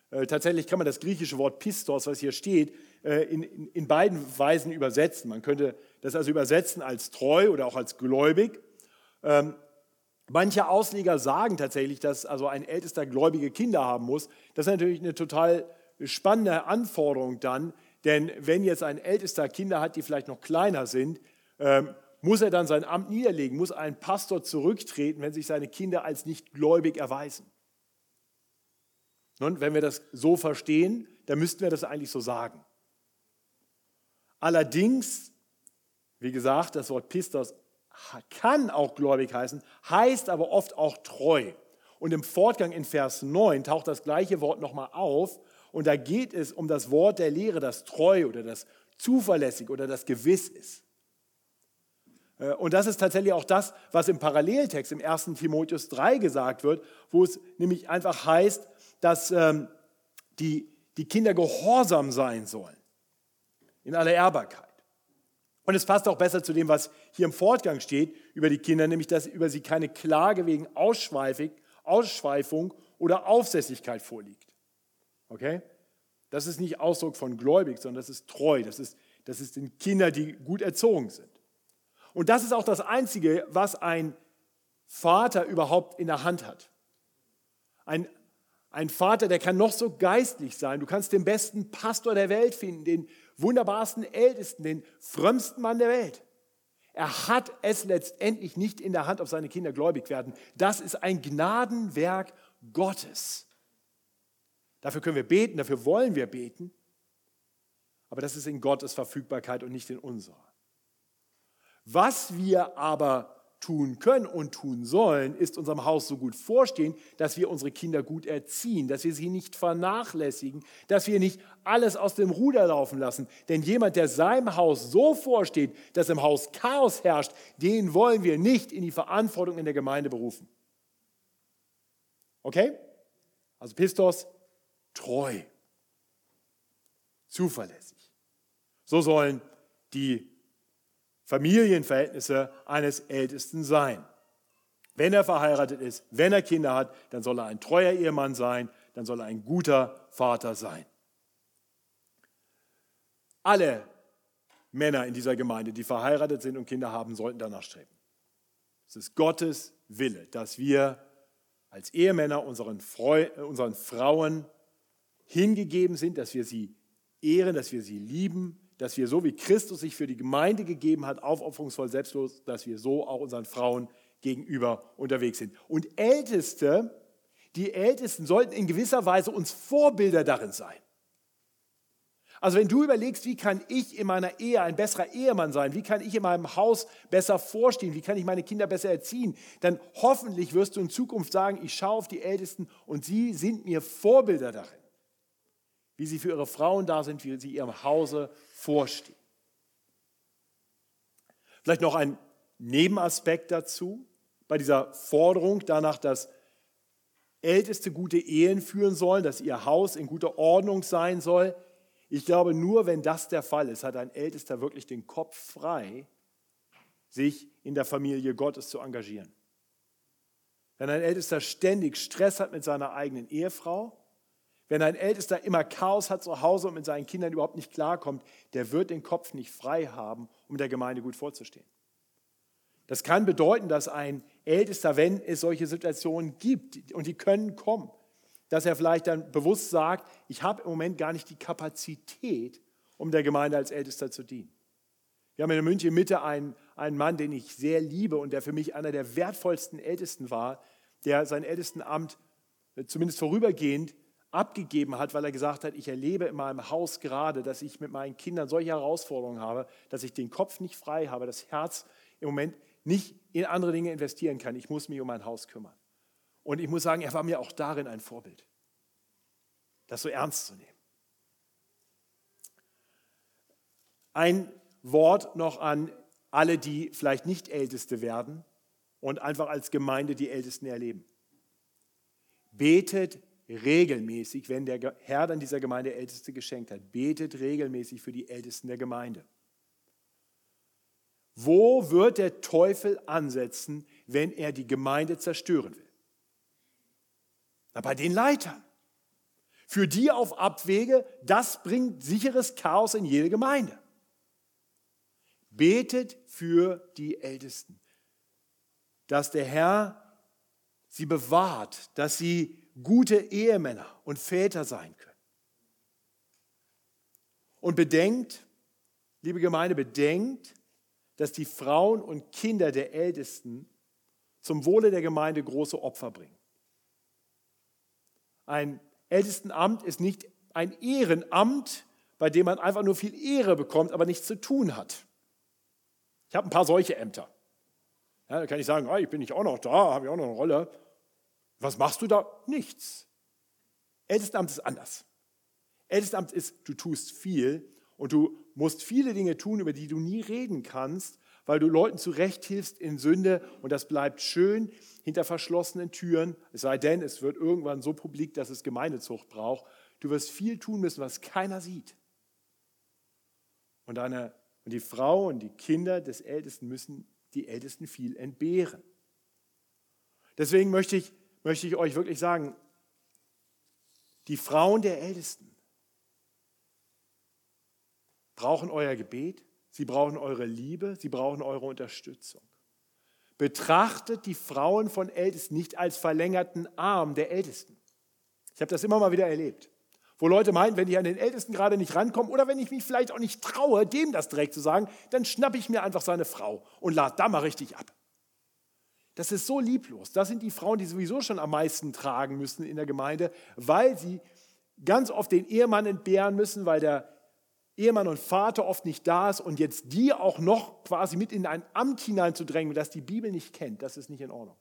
Äh, tatsächlich kann man das griechische Wort pistos, was hier steht, in, in, in beiden Weisen übersetzen. Man könnte das also übersetzen als treu oder auch als gläubig. Ähm, Manche Ausleger sagen tatsächlich, dass also ein ältester gläubige Kinder haben muss. Das ist natürlich eine total spannende Anforderung dann, denn wenn jetzt ein ältester Kinder hat, die vielleicht noch kleiner sind, ähm, muss er dann sein Amt niederlegen, muss ein Pastor zurücktreten, wenn sich seine Kinder als nicht gläubig erweisen. Nun, wenn wir das so verstehen, dann müssten wir das eigentlich so sagen. Allerdings, wie gesagt, das Wort Pistos kann auch gläubig heißen, heißt aber oft auch treu. Und im Fortgang in Vers 9 taucht das gleiche Wort nochmal auf. Und da geht es um das Wort der Lehre, das treu oder das zuverlässig oder das gewiss ist. Äh, und das ist tatsächlich auch das, was im Paralleltext im 1. Timotheus 3 gesagt wird, wo es nämlich einfach heißt, dass ähm, die, die Kinder gehorsam sein sollen in aller Ehrbarkeit. Und es passt auch besser zu dem, was hier im Fortgang steht über die Kinder, nämlich dass über sie keine Klage wegen Ausschweifung oder Aufsässigkeit vorliegt. Okay? Das ist nicht Ausdruck von gläubig, sondern das ist treu. Das ist, das ist den Kinder, die gut erzogen sind. Und das ist auch das Einzige, was ein Vater überhaupt in der Hand hat. Ein, ein Vater, der kann noch so geistlich sein. Du kannst den besten Pastor der Welt finden, den wunderbarsten Ältesten, den frömmsten Mann der Welt. Er hat es letztendlich nicht in der Hand, ob seine Kinder gläubig werden. Das ist ein Gnadenwerk Gottes. Dafür können wir beten, dafür wollen wir beten. Aber das ist in Gottes Verfügbarkeit und nicht in unserer. Was wir aber tun können und tun sollen, ist unserem Haus so gut vorstehen, dass wir unsere Kinder gut erziehen, dass wir sie nicht vernachlässigen, dass wir nicht alles aus dem Ruder laufen lassen. Denn jemand, der seinem Haus so vorsteht, dass im Haus Chaos herrscht, den wollen wir nicht in die Verantwortung in der Gemeinde berufen. Okay? Also Pistos, treu, zuverlässig. So sollen die Familienverhältnisse eines Ältesten sein. Wenn er verheiratet ist, wenn er Kinder hat, dann soll er ein treuer Ehemann sein, dann soll er ein guter Vater sein. Alle Männer in dieser Gemeinde, die verheiratet sind und Kinder haben, sollten danach streben. Es ist Gottes Wille, dass wir als Ehemänner unseren, Freu unseren Frauen hingegeben sind, dass wir sie ehren, dass wir sie lieben, dass wir so wie Christus sich für die Gemeinde gegeben hat, aufopferungsvoll, selbstlos, dass wir so auch unseren Frauen gegenüber unterwegs sind. Und Älteste, die Ältesten sollten in gewisser Weise uns Vorbilder darin sein. Also wenn du überlegst, wie kann ich in meiner Ehe ein besserer Ehemann sein, wie kann ich in meinem Haus besser vorstehen, wie kann ich meine Kinder besser erziehen, dann hoffentlich wirst du in Zukunft sagen, ich schaue auf die Ältesten und sie sind mir Vorbilder darin wie sie für ihre Frauen da sind, wie sie ihrem Hause vorstehen. Vielleicht noch ein Nebenaspekt dazu, bei dieser Forderung danach, dass Älteste gute Ehen führen sollen, dass ihr Haus in guter Ordnung sein soll. Ich glaube, nur wenn das der Fall ist, hat ein Ältester wirklich den Kopf frei, sich in der Familie Gottes zu engagieren. Wenn ein Ältester ständig Stress hat mit seiner eigenen Ehefrau, wenn ein Ältester immer Chaos hat zu Hause und mit seinen Kindern überhaupt nicht klarkommt, der wird den Kopf nicht frei haben, um der Gemeinde gut vorzustehen. Das kann bedeuten, dass ein Ältester, wenn es solche Situationen gibt, und die können kommen, dass er vielleicht dann bewusst sagt, ich habe im Moment gar nicht die Kapazität, um der Gemeinde als Ältester zu dienen. Wir haben in München Mitte einen, einen Mann, den ich sehr liebe und der für mich einer der wertvollsten Ältesten war, der sein Ältestenamt äh, zumindest vorübergehend abgegeben hat, weil er gesagt hat, ich erlebe in meinem Haus gerade, dass ich mit meinen Kindern solche Herausforderungen habe, dass ich den Kopf nicht frei habe, das Herz im Moment nicht in andere Dinge investieren kann. Ich muss mich um mein Haus kümmern. Und ich muss sagen, er war mir auch darin ein Vorbild, das so ernst zu nehmen. Ein Wort noch an alle, die vielleicht nicht Älteste werden und einfach als Gemeinde die Ältesten erleben. Betet regelmäßig, wenn der Herr dann dieser Gemeinde Älteste geschenkt hat, betet regelmäßig für die Ältesten der Gemeinde. Wo wird der Teufel ansetzen, wenn er die Gemeinde zerstören will? Na, bei den Leitern. Für die auf Abwege, das bringt sicheres Chaos in jede Gemeinde. Betet für die Ältesten, dass der Herr sie bewahrt, dass sie gute Ehemänner und Väter sein können. Und bedenkt, liebe Gemeinde, bedenkt, dass die Frauen und Kinder der Ältesten zum Wohle der Gemeinde große Opfer bringen. Ein Ältestenamt ist nicht ein Ehrenamt, bei dem man einfach nur viel Ehre bekommt, aber nichts zu tun hat. Ich habe ein paar solche Ämter. Ja, da kann ich sagen, ah, ich bin nicht auch noch da, habe ich auch noch eine Rolle. Was machst du da? Nichts. Ältestenamt ist anders. Ältestenamt ist, du tust viel und du musst viele Dinge tun, über die du nie reden kannst, weil du Leuten zurechthilfst in Sünde und das bleibt schön hinter verschlossenen Türen, es sei denn, es wird irgendwann so publik, dass es Gemeindezucht braucht. Du wirst viel tun müssen, was keiner sieht. Und, deine, und die Frau und die Kinder des Ältesten müssen die Ältesten viel entbehren. Deswegen möchte ich möchte ich euch wirklich sagen, die Frauen der Ältesten brauchen euer Gebet, sie brauchen eure Liebe, sie brauchen eure Unterstützung. Betrachtet die Frauen von Ältesten nicht als verlängerten Arm der Ältesten. Ich habe das immer mal wieder erlebt, wo Leute meinen, wenn ich an den Ältesten gerade nicht rankomme oder wenn ich mich vielleicht auch nicht traue, dem das direkt zu sagen, dann schnappe ich mir einfach seine Frau und lade da mal richtig ab. Das ist so lieblos. Das sind die Frauen, die sowieso schon am meisten tragen müssen in der Gemeinde, weil sie ganz oft den Ehemann entbehren müssen, weil der Ehemann und Vater oft nicht da ist und jetzt die auch noch quasi mit in ein Amt hineinzudrängen, das die Bibel nicht kennt, das ist nicht in Ordnung.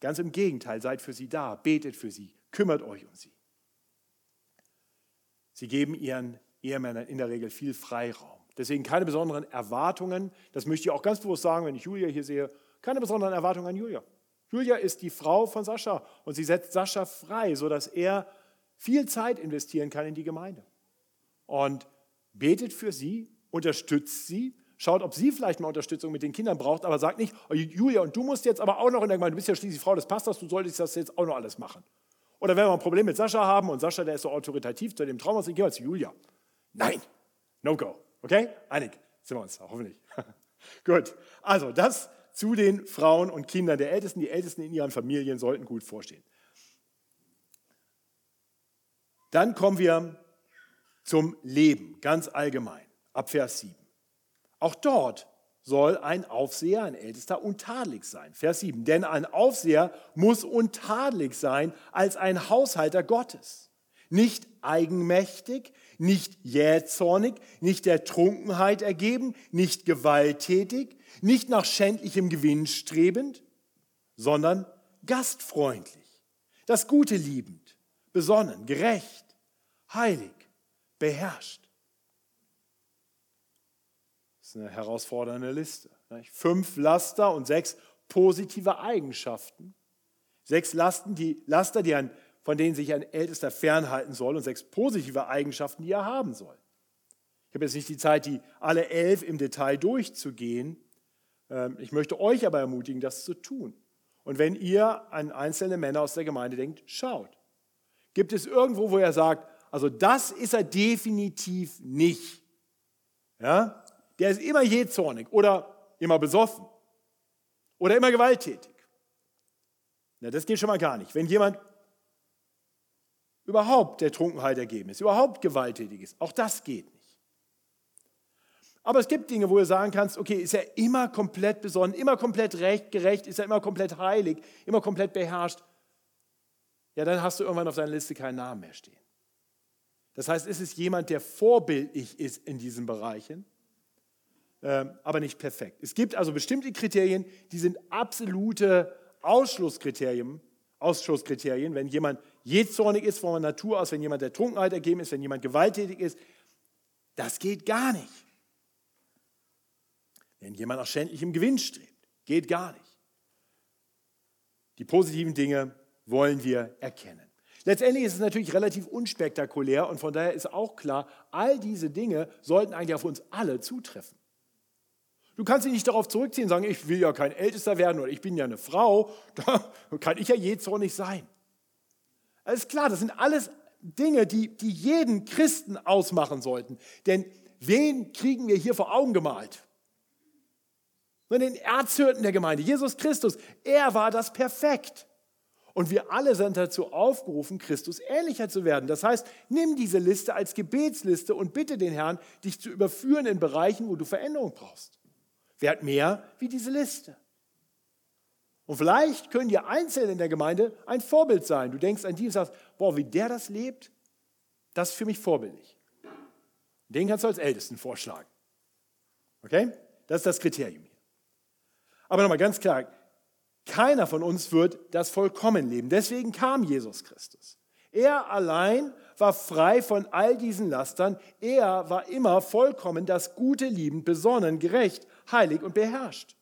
Ganz im Gegenteil, seid für sie da, betet für sie, kümmert euch um sie. Sie geben ihren Ehemännern in der Regel viel Freiraum. Deswegen keine besonderen Erwartungen. Das möchte ich auch ganz bewusst sagen, wenn ich Julia hier sehe. Keine besonderen Erwartungen an Julia. Julia ist die Frau von Sascha und sie setzt Sascha frei, sodass er viel Zeit investieren kann in die Gemeinde. Und betet für sie, unterstützt sie, schaut, ob sie vielleicht mal Unterstützung mit den Kindern braucht, aber sagt nicht, oh, Julia, und du musst jetzt aber auch noch in der Gemeinde, du bist ja schließlich Frau des Pastors, du solltest das jetzt auch noch alles machen. Oder wenn wir ein Problem mit Sascha haben und Sascha, der ist so autoritativ zu dem Traum, ich gehe mal zu Julia. Nein, no go. Okay? Einig sind wir uns da, hoffentlich. Gut, also das zu den Frauen und Kindern der Ältesten. Die Ältesten in ihren Familien sollten gut vorstehen. Dann kommen wir zum Leben, ganz allgemein, ab Vers 7. Auch dort soll ein Aufseher, ein Ältester, untadelig sein. Vers 7. Denn ein Aufseher muss untadelig sein als ein Haushalter Gottes. Nicht eigenmächtig, nicht jähzornig, nicht der Trunkenheit ergeben, nicht gewalttätig, nicht nach schändlichem Gewinn strebend, sondern gastfreundlich, das Gute liebend, besonnen, gerecht, heilig, beherrscht. Das ist eine herausfordernde Liste. Fünf Laster und sechs positive Eigenschaften. Sechs Lasten, die Laster, die ein, von denen sich ein Ältester fernhalten soll und sechs positive Eigenschaften, die er haben soll. Ich habe jetzt nicht die Zeit, die alle elf im Detail durchzugehen. Ähm, ich möchte euch aber ermutigen, das zu tun. Und wenn ihr an einzelne Männer aus der Gemeinde denkt, schaut. Gibt es irgendwo, wo er sagt, also das ist er definitiv nicht. Ja? Der ist immer jähzornig oder immer besoffen oder immer gewalttätig. Na, das geht schon mal gar nicht. Wenn jemand überhaupt der Trunkenheit ergeben ist, überhaupt gewalttätig ist. Auch das geht nicht. Aber es gibt Dinge, wo du sagen kannst, okay, ist er immer komplett besonnen, immer komplett recht, gerecht, ist er immer komplett heilig, immer komplett beherrscht. Ja, dann hast du irgendwann auf deiner Liste keinen Namen mehr stehen. Das heißt, es ist jemand, der vorbildlich ist in diesen Bereichen, ähm, aber nicht perfekt. Es gibt also bestimmte Kriterien, die sind absolute Ausschlusskriterien, Ausschusskriterien. Wenn jemand jähzornig ist von Natur aus, wenn jemand der Trunkenheit ergeben ist, wenn jemand gewalttätig ist, das geht gar nicht. Wenn jemand nach schändlichem Gewinn strebt, geht gar nicht. Die positiven Dinge wollen wir erkennen. Letztendlich ist es natürlich relativ unspektakulär und von daher ist auch klar, all diese Dinge sollten eigentlich auf uns alle zutreffen. Du kannst dich nicht darauf zurückziehen und sagen, ich will ja kein Ältester werden oder ich bin ja eine Frau, da kann ich ja jähzornig sein. Alles klar, das sind alles Dinge, die, die jeden Christen ausmachen sollten. Denn wen kriegen wir hier vor Augen gemalt? Nur den Erzhirten der Gemeinde, Jesus Christus. Er war das perfekt. Und wir alle sind dazu aufgerufen, Christus ähnlicher zu werden. Das heißt, nimm diese Liste als Gebetsliste und bitte den Herrn, dich zu überführen in Bereichen, wo du Veränderung brauchst. Werd mehr wie diese Liste. Und vielleicht können dir Einzelne in der Gemeinde ein Vorbild sein. Du denkst an die und sagst, boah, wie der das lebt, das ist für mich vorbildlich. Den kannst du als Ältesten vorschlagen. Okay? Das ist das Kriterium hier. Aber nochmal ganz klar, keiner von uns wird das vollkommen leben. Deswegen kam Jesus Christus. Er allein war frei von all diesen Lastern. Er war immer vollkommen das Gute liebend, besonnen, gerecht, heilig und beherrscht.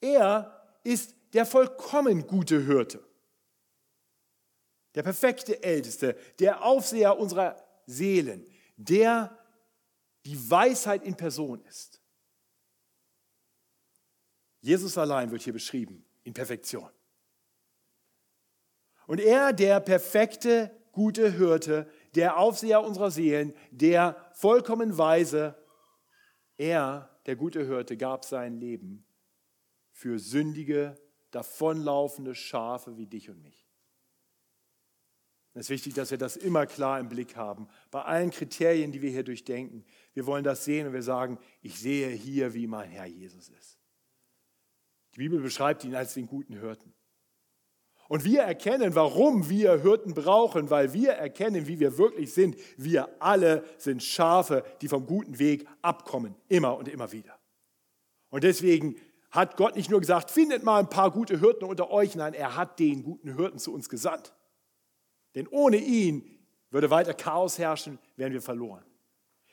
Er ist der vollkommen gute Hirte, der perfekte Älteste, der Aufseher unserer Seelen, der die Weisheit in Person ist. Jesus allein wird hier beschrieben in Perfektion. Und er, der perfekte, gute Hirte, der Aufseher unserer Seelen, der vollkommen Weise, er, der gute Hirte, gab sein Leben für sündige, davonlaufende Schafe wie dich und mich. Es ist wichtig, dass wir das immer klar im Blick haben. Bei allen Kriterien, die wir hier durchdenken. Wir wollen das sehen und wir sagen, ich sehe hier, wie mein Herr Jesus ist. Die Bibel beschreibt ihn als den guten Hirten. Und wir erkennen, warum wir Hirten brauchen, weil wir erkennen, wie wir wirklich sind. Wir alle sind Schafe, die vom guten Weg abkommen, immer und immer wieder. Und deswegen hat Gott nicht nur gesagt, findet mal ein paar gute Hirten unter euch, nein, er hat den guten Hirten zu uns gesandt. Denn ohne ihn würde weiter Chaos herrschen, wären wir verloren.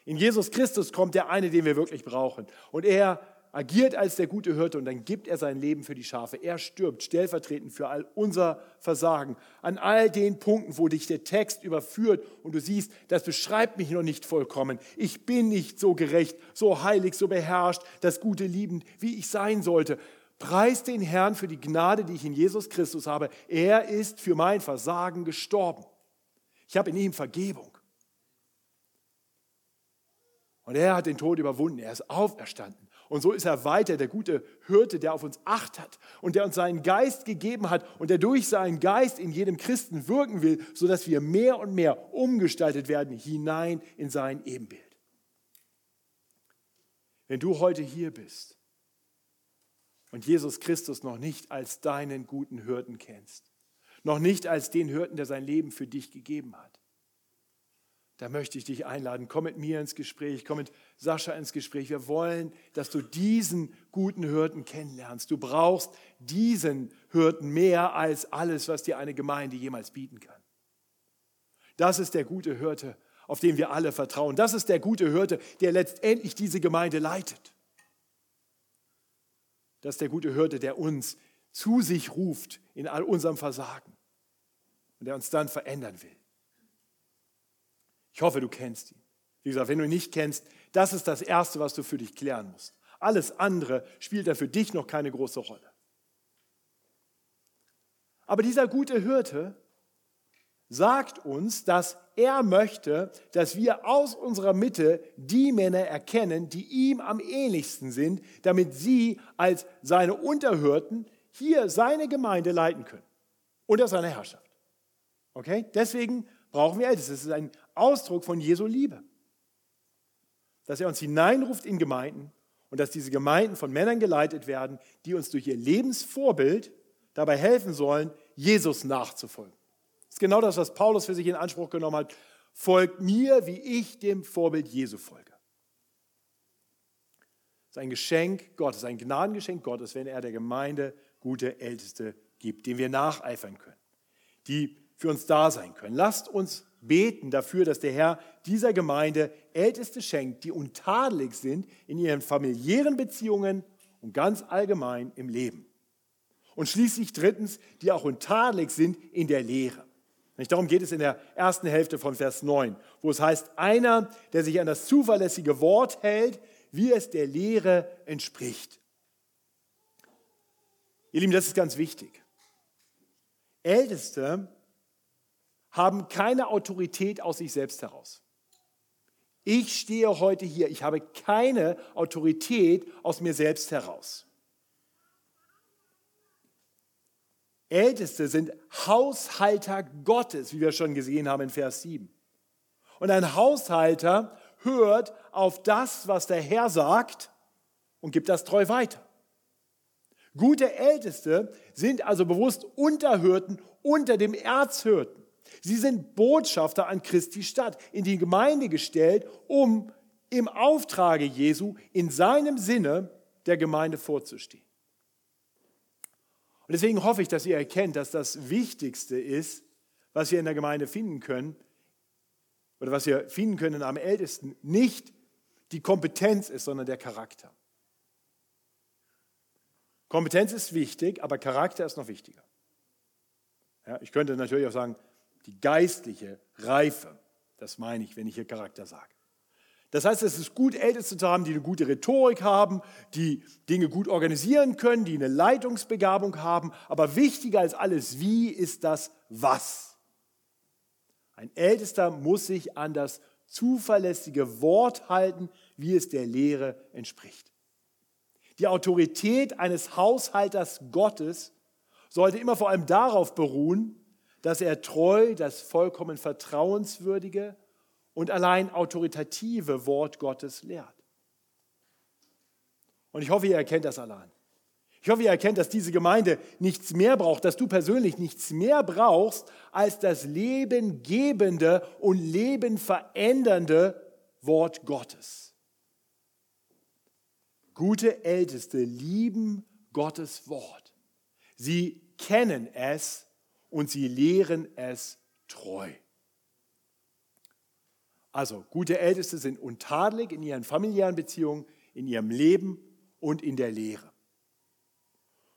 In Jesus Christus kommt der eine, den wir wirklich brauchen. Und er agiert als der gute Hirte und dann gibt er sein Leben für die Schafe. Er stirbt stellvertretend für all unser Versagen. An all den Punkten, wo dich der Text überführt und du siehst, das beschreibt mich noch nicht vollkommen. Ich bin nicht so gerecht, so heilig, so beherrscht, das Gute liebend, wie ich sein sollte. Preis den Herrn für die Gnade, die ich in Jesus Christus habe. Er ist für mein Versagen gestorben. Ich habe in ihm Vergebung. Und er hat den Tod überwunden. Er ist auferstanden. Und so ist er weiter der gute Hirte, der auf uns Acht hat und der uns seinen Geist gegeben hat und der durch seinen Geist in jedem Christen wirken will, sodass wir mehr und mehr umgestaltet werden hinein in sein Ebenbild. Wenn du heute hier bist und Jesus Christus noch nicht als deinen guten Hirten kennst, noch nicht als den Hirten, der sein Leben für dich gegeben hat, da möchte ich dich einladen. Komm mit mir ins Gespräch, komm mit Sascha ins Gespräch. Wir wollen, dass du diesen guten Hirten kennenlernst. Du brauchst diesen Hirten mehr als alles, was dir eine Gemeinde jemals bieten kann. Das ist der gute Hirte, auf den wir alle vertrauen. Das ist der gute Hirte, der letztendlich diese Gemeinde leitet. Das ist der gute Hirte, der uns zu sich ruft in all unserem Versagen und der uns dann verändern will. Ich hoffe, du kennst ihn. Wie gesagt, wenn du ihn nicht kennst, das ist das Erste, was du für dich klären musst. Alles andere spielt dann für dich noch keine große Rolle. Aber dieser gute Hirte sagt uns, dass er möchte, dass wir aus unserer Mitte die Männer erkennen, die ihm am ähnlichsten sind, damit sie als seine Unterhirten hier seine Gemeinde leiten können unter seiner Herrschaft. Okay? Deswegen brauchen wir Älteste. Das ist ein Ausdruck von Jesu Liebe. Dass er uns hineinruft in Gemeinden und dass diese Gemeinden von Männern geleitet werden, die uns durch ihr Lebensvorbild dabei helfen sollen, Jesus nachzufolgen. Das ist genau das, was Paulus für sich in Anspruch genommen hat. Folgt mir, wie ich dem Vorbild Jesu folge. Das ist ein Geschenk Gottes, ein Gnadengeschenk Gottes, wenn er der Gemeinde gute Älteste gibt, denen wir nacheifern können, die für uns da sein können. Lasst uns beten dafür, dass der Herr dieser Gemeinde Älteste schenkt, die untadelig sind in ihren familiären Beziehungen und ganz allgemein im Leben. Und schließlich drittens, die auch untadelig sind in der Lehre. Darum geht es in der ersten Hälfte von Vers 9, wo es heißt, einer, der sich an das zuverlässige Wort hält, wie es der Lehre entspricht. Ihr Lieben, das ist ganz wichtig. Älteste haben keine Autorität aus sich selbst heraus. Ich stehe heute hier, ich habe keine Autorität aus mir selbst heraus. Älteste sind Haushalter Gottes, wie wir schon gesehen haben in Vers 7. Und ein Haushalter hört auf das, was der Herr sagt und gibt das treu weiter. Gute Älteste sind also bewusst Unterhürten unter dem Erzhirten. Sie sind Botschafter an Christi Stadt, in die Gemeinde gestellt, um im Auftrage Jesu in seinem Sinne der Gemeinde vorzustehen. Und deswegen hoffe ich, dass ihr erkennt, dass das Wichtigste ist, was wir in der Gemeinde finden können, oder was wir finden können am Ältesten, nicht die Kompetenz ist, sondern der Charakter. Kompetenz ist wichtig, aber Charakter ist noch wichtiger. Ja, ich könnte natürlich auch sagen, die geistliche Reife, das meine ich, wenn ich hier Charakter sage. Das heißt, es ist gut, Älteste zu haben, die eine gute Rhetorik haben, die Dinge gut organisieren können, die eine Leitungsbegabung haben. Aber wichtiger als alles Wie ist das Was. Ein Ältester muss sich an das zuverlässige Wort halten, wie es der Lehre entspricht. Die Autorität eines Haushalters Gottes sollte immer vor allem darauf beruhen, dass er treu das vollkommen vertrauenswürdige und allein autoritative Wort Gottes lehrt. Und ich hoffe, ihr erkennt das allein. Ich hoffe, ihr erkennt, dass diese Gemeinde nichts mehr braucht, dass du persönlich nichts mehr brauchst als das lebengebende und lebenverändernde Wort Gottes. Gute Älteste lieben Gottes Wort. Sie kennen es und sie lehren es treu. Also gute Älteste sind untadelig in ihren familiären Beziehungen, in ihrem Leben und in der Lehre.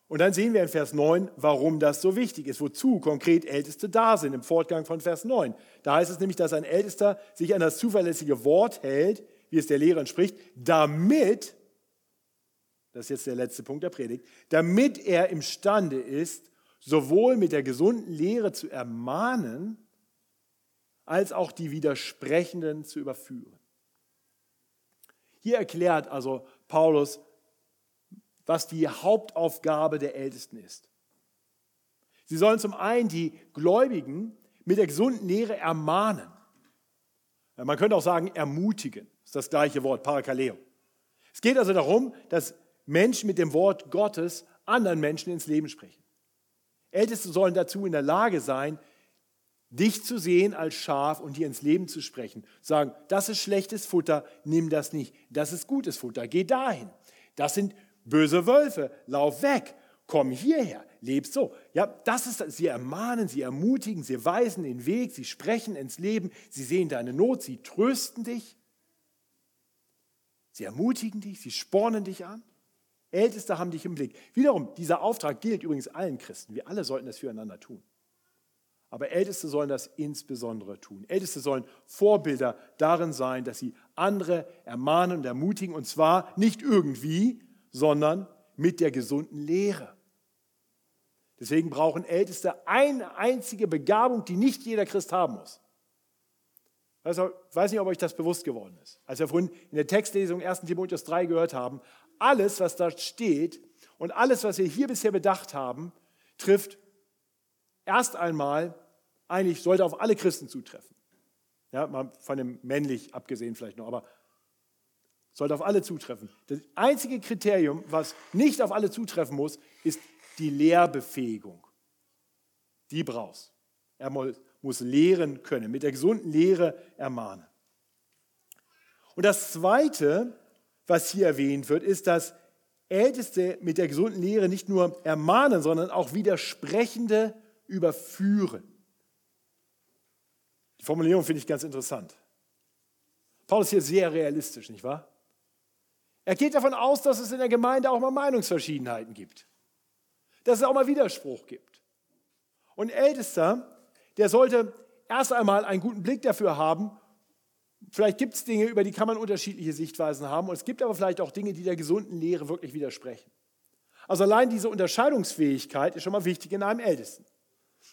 Und dann sehen wir in Vers 9, warum das so wichtig ist, wozu konkret Älteste da sind im Fortgang von Vers 9. Da heißt es nämlich, dass ein Ältester sich an das zuverlässige Wort hält, wie es der Lehre entspricht, damit, das ist jetzt der letzte Punkt der Predigt, damit er imstande ist, sowohl mit der gesunden Lehre zu ermahnen, als auch die Widersprechenden zu überführen. Hier erklärt also Paulus, was die Hauptaufgabe der Ältesten ist. Sie sollen zum einen die Gläubigen mit der gesunden Lehre ermahnen. Man könnte auch sagen, ermutigen. Das ist das gleiche Wort, Parakaleo. Es geht also darum, dass Menschen mit dem Wort Gottes anderen Menschen ins Leben sprechen. Älteste sollen dazu in der Lage sein, dich zu sehen als Schaf und dir ins Leben zu sprechen. Sagen, das ist schlechtes Futter, nimm das nicht. Das ist gutes Futter, geh dahin. Das sind böse Wölfe, lauf weg. Komm hierher, leb so. Ja, das ist, sie ermahnen, sie ermutigen, sie weisen den Weg, sie sprechen ins Leben, sie sehen deine Not, sie trösten dich. Sie ermutigen dich, sie spornen dich an. Älteste haben dich im Blick. Wiederum, dieser Auftrag gilt übrigens allen Christen. Wir alle sollten das füreinander tun. Aber Älteste sollen das insbesondere tun. Älteste sollen Vorbilder darin sein, dass sie andere ermahnen und ermutigen, und zwar nicht irgendwie, sondern mit der gesunden Lehre. Deswegen brauchen Älteste eine einzige Begabung, die nicht jeder Christ haben muss. Ich weiß nicht, ob euch das bewusst geworden ist. Als wir vorhin in der Textlesung 1 Timotheus 3 gehört haben, alles, was da steht und alles, was wir hier bisher bedacht haben, trifft erst einmal eigentlich sollte auf alle Christen zutreffen. Ja, mal von dem männlich abgesehen vielleicht noch, aber sollte auf alle zutreffen. Das einzige Kriterium, was nicht auf alle zutreffen muss, ist die Lehrbefähigung. Die brauchst. Er muss lehren können, mit der gesunden Lehre ermahnen. Und das Zweite, was hier erwähnt wird, ist, dass Älteste mit der gesunden Lehre nicht nur ermahnen, sondern auch Widersprechende überführen. Die Formulierung finde ich ganz interessant. Paulus ist hier sehr realistisch, nicht wahr? Er geht davon aus, dass es in der Gemeinde auch mal Meinungsverschiedenheiten gibt, dass es auch mal Widerspruch gibt. Und Ältester, der sollte erst einmal einen guten Blick dafür haben, Vielleicht gibt es Dinge, über die kann man unterschiedliche Sichtweisen haben. Und es gibt aber vielleicht auch Dinge, die der gesunden Lehre wirklich widersprechen. Also allein diese Unterscheidungsfähigkeit ist schon mal wichtig in einem Ältesten.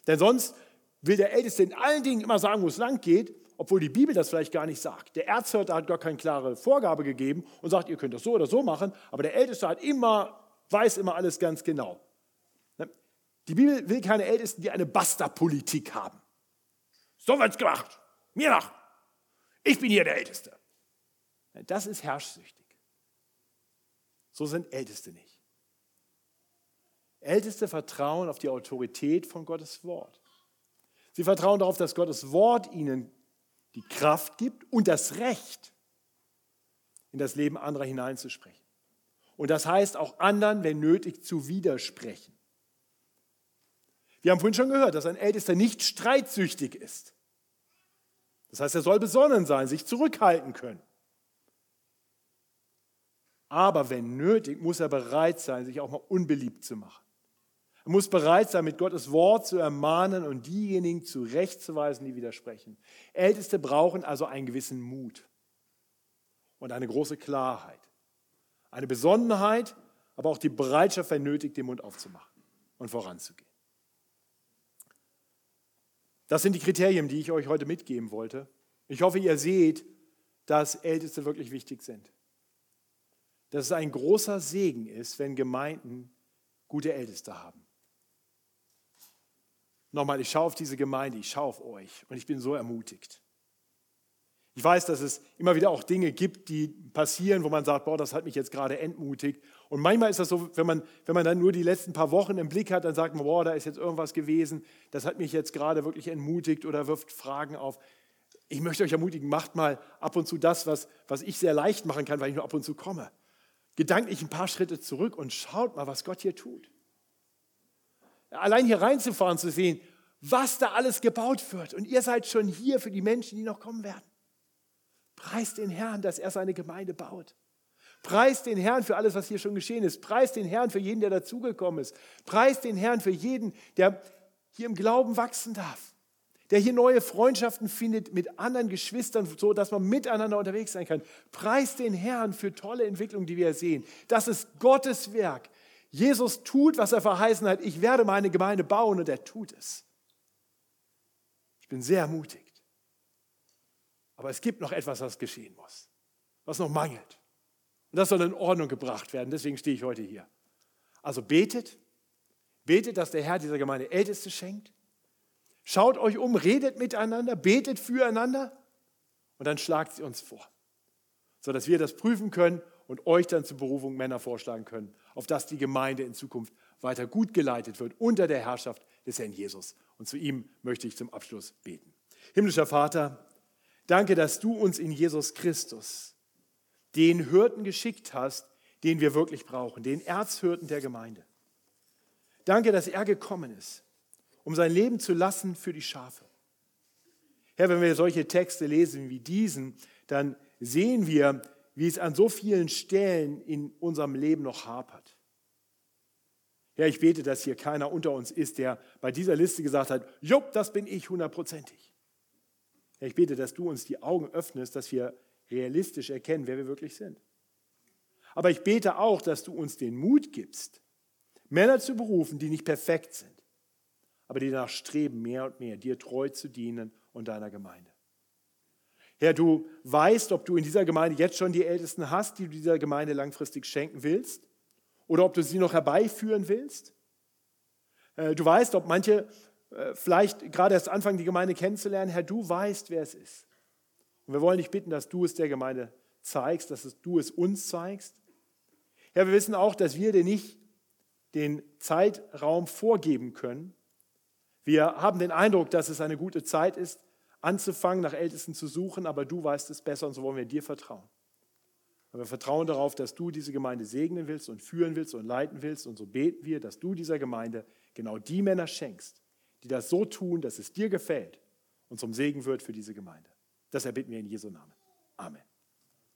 Denn sonst will der Älteste in allen Dingen immer sagen, wo es lang geht, obwohl die Bibel das vielleicht gar nicht sagt. Der Erzhörter hat gar keine klare Vorgabe gegeben und sagt, ihr könnt das so oder so machen, aber der Älteste hat immer, weiß immer alles ganz genau. Ne? Die Bibel will keine Ältesten, die eine Basta-Politik haben. So wird's gemacht. Mir nach. Ich bin hier der Älteste. Das ist herrschsüchtig. So sind Älteste nicht. Älteste vertrauen auf die Autorität von Gottes Wort. Sie vertrauen darauf, dass Gottes Wort ihnen die Kraft gibt und das Recht, in das Leben anderer hineinzusprechen. Und das heißt auch anderen, wenn nötig, zu widersprechen. Wir haben vorhin schon gehört, dass ein Ältester nicht streitsüchtig ist. Das heißt, er soll besonnen sein, sich zurückhalten können. Aber wenn nötig, muss er bereit sein, sich auch mal unbeliebt zu machen. Er muss bereit sein, mit Gottes Wort zu ermahnen und diejenigen zurechtzuweisen, die widersprechen. Älteste brauchen also einen gewissen Mut und eine große Klarheit. Eine Besonnenheit, aber auch die Bereitschaft, wenn nötig, den Mund aufzumachen und voranzugehen. Das sind die Kriterien, die ich euch heute mitgeben wollte. Ich hoffe, ihr seht, dass Älteste wirklich wichtig sind. Dass es ein großer Segen ist, wenn Gemeinden gute Älteste haben. Nochmal, ich schaue auf diese Gemeinde, ich schaue auf euch und ich bin so ermutigt. Ich weiß, dass es immer wieder auch Dinge gibt, die passieren, wo man sagt, boah, das hat mich jetzt gerade entmutigt. Und manchmal ist das so, wenn man, wenn man dann nur die letzten paar Wochen im Blick hat, dann sagt man, boah, da ist jetzt irgendwas gewesen, das hat mich jetzt gerade wirklich entmutigt oder wirft Fragen auf. Ich möchte euch ermutigen, macht mal ab und zu das, was, was ich sehr leicht machen kann, weil ich nur ab und zu komme. Gedanklich ein paar Schritte zurück und schaut mal, was Gott hier tut. Allein hier reinzufahren, zu sehen, was da alles gebaut wird. Und ihr seid schon hier für die Menschen, die noch kommen werden. Preist den Herrn, dass er seine Gemeinde baut. Preist den Herrn für alles, was hier schon geschehen ist. Preist den Herrn für jeden, der dazugekommen ist. Preist den Herrn für jeden, der hier im Glauben wachsen darf. Der hier neue Freundschaften findet mit anderen Geschwistern, so dass man miteinander unterwegs sein kann. Preist den Herrn für tolle Entwicklungen, die wir sehen. Das ist Gottes Werk. Jesus tut, was er verheißen hat. Ich werde meine Gemeinde bauen und er tut es. Ich bin sehr mutig. Aber es gibt noch etwas, was geschehen muss, was noch mangelt. Und das soll in Ordnung gebracht werden. Deswegen stehe ich heute hier. Also betet, betet, dass der Herr dieser Gemeinde Älteste schenkt. Schaut euch um, redet miteinander, betet füreinander und dann schlagt sie uns vor, sodass wir das prüfen können und euch dann zur Berufung Männer vorschlagen können, auf dass die Gemeinde in Zukunft weiter gut geleitet wird unter der Herrschaft des Herrn Jesus. Und zu ihm möchte ich zum Abschluss beten. Himmlischer Vater, Danke, dass du uns in Jesus Christus den Hirten geschickt hast, den wir wirklich brauchen, den Erzhirten der Gemeinde. Danke, dass er gekommen ist, um sein Leben zu lassen für die Schafe. Herr, wenn wir solche Texte lesen wie diesen, dann sehen wir, wie es an so vielen Stellen in unserem Leben noch hapert. Herr, ich bete, dass hier keiner unter uns ist, der bei dieser Liste gesagt hat, Jupp, das bin ich hundertprozentig. Herr, ich bete, dass du uns die Augen öffnest, dass wir realistisch erkennen, wer wir wirklich sind. Aber ich bete auch, dass du uns den Mut gibst, Männer zu berufen, die nicht perfekt sind, aber die danach streben, mehr und mehr dir treu zu dienen und deiner Gemeinde. Herr, du weißt, ob du in dieser Gemeinde jetzt schon die Ältesten hast, die du dieser Gemeinde langfristig schenken willst, oder ob du sie noch herbeiführen willst. Äh, du weißt, ob manche äh, vielleicht gerade erst anfangen, die Gemeinde kennenzulernen, Herr, du weißt, wer es ist. Und wir wollen dich bitten, dass du es der Gemeinde zeigst, dass du es uns zeigst. Herr, wir wissen auch, dass wir dir nicht den Zeitraum vorgeben können. Wir haben den Eindruck, dass es eine gute Zeit ist, anzufangen, nach Ältesten zu suchen, aber du weißt es besser und so wollen wir dir vertrauen. Und wir vertrauen darauf, dass du diese Gemeinde segnen willst und führen willst und leiten willst. Und so beten wir, dass du dieser Gemeinde genau die Männer schenkst, die das so tun, dass es dir gefällt und zum Segen wird für diese Gemeinde. Das erbitten wir in Jesu Namen. Amen.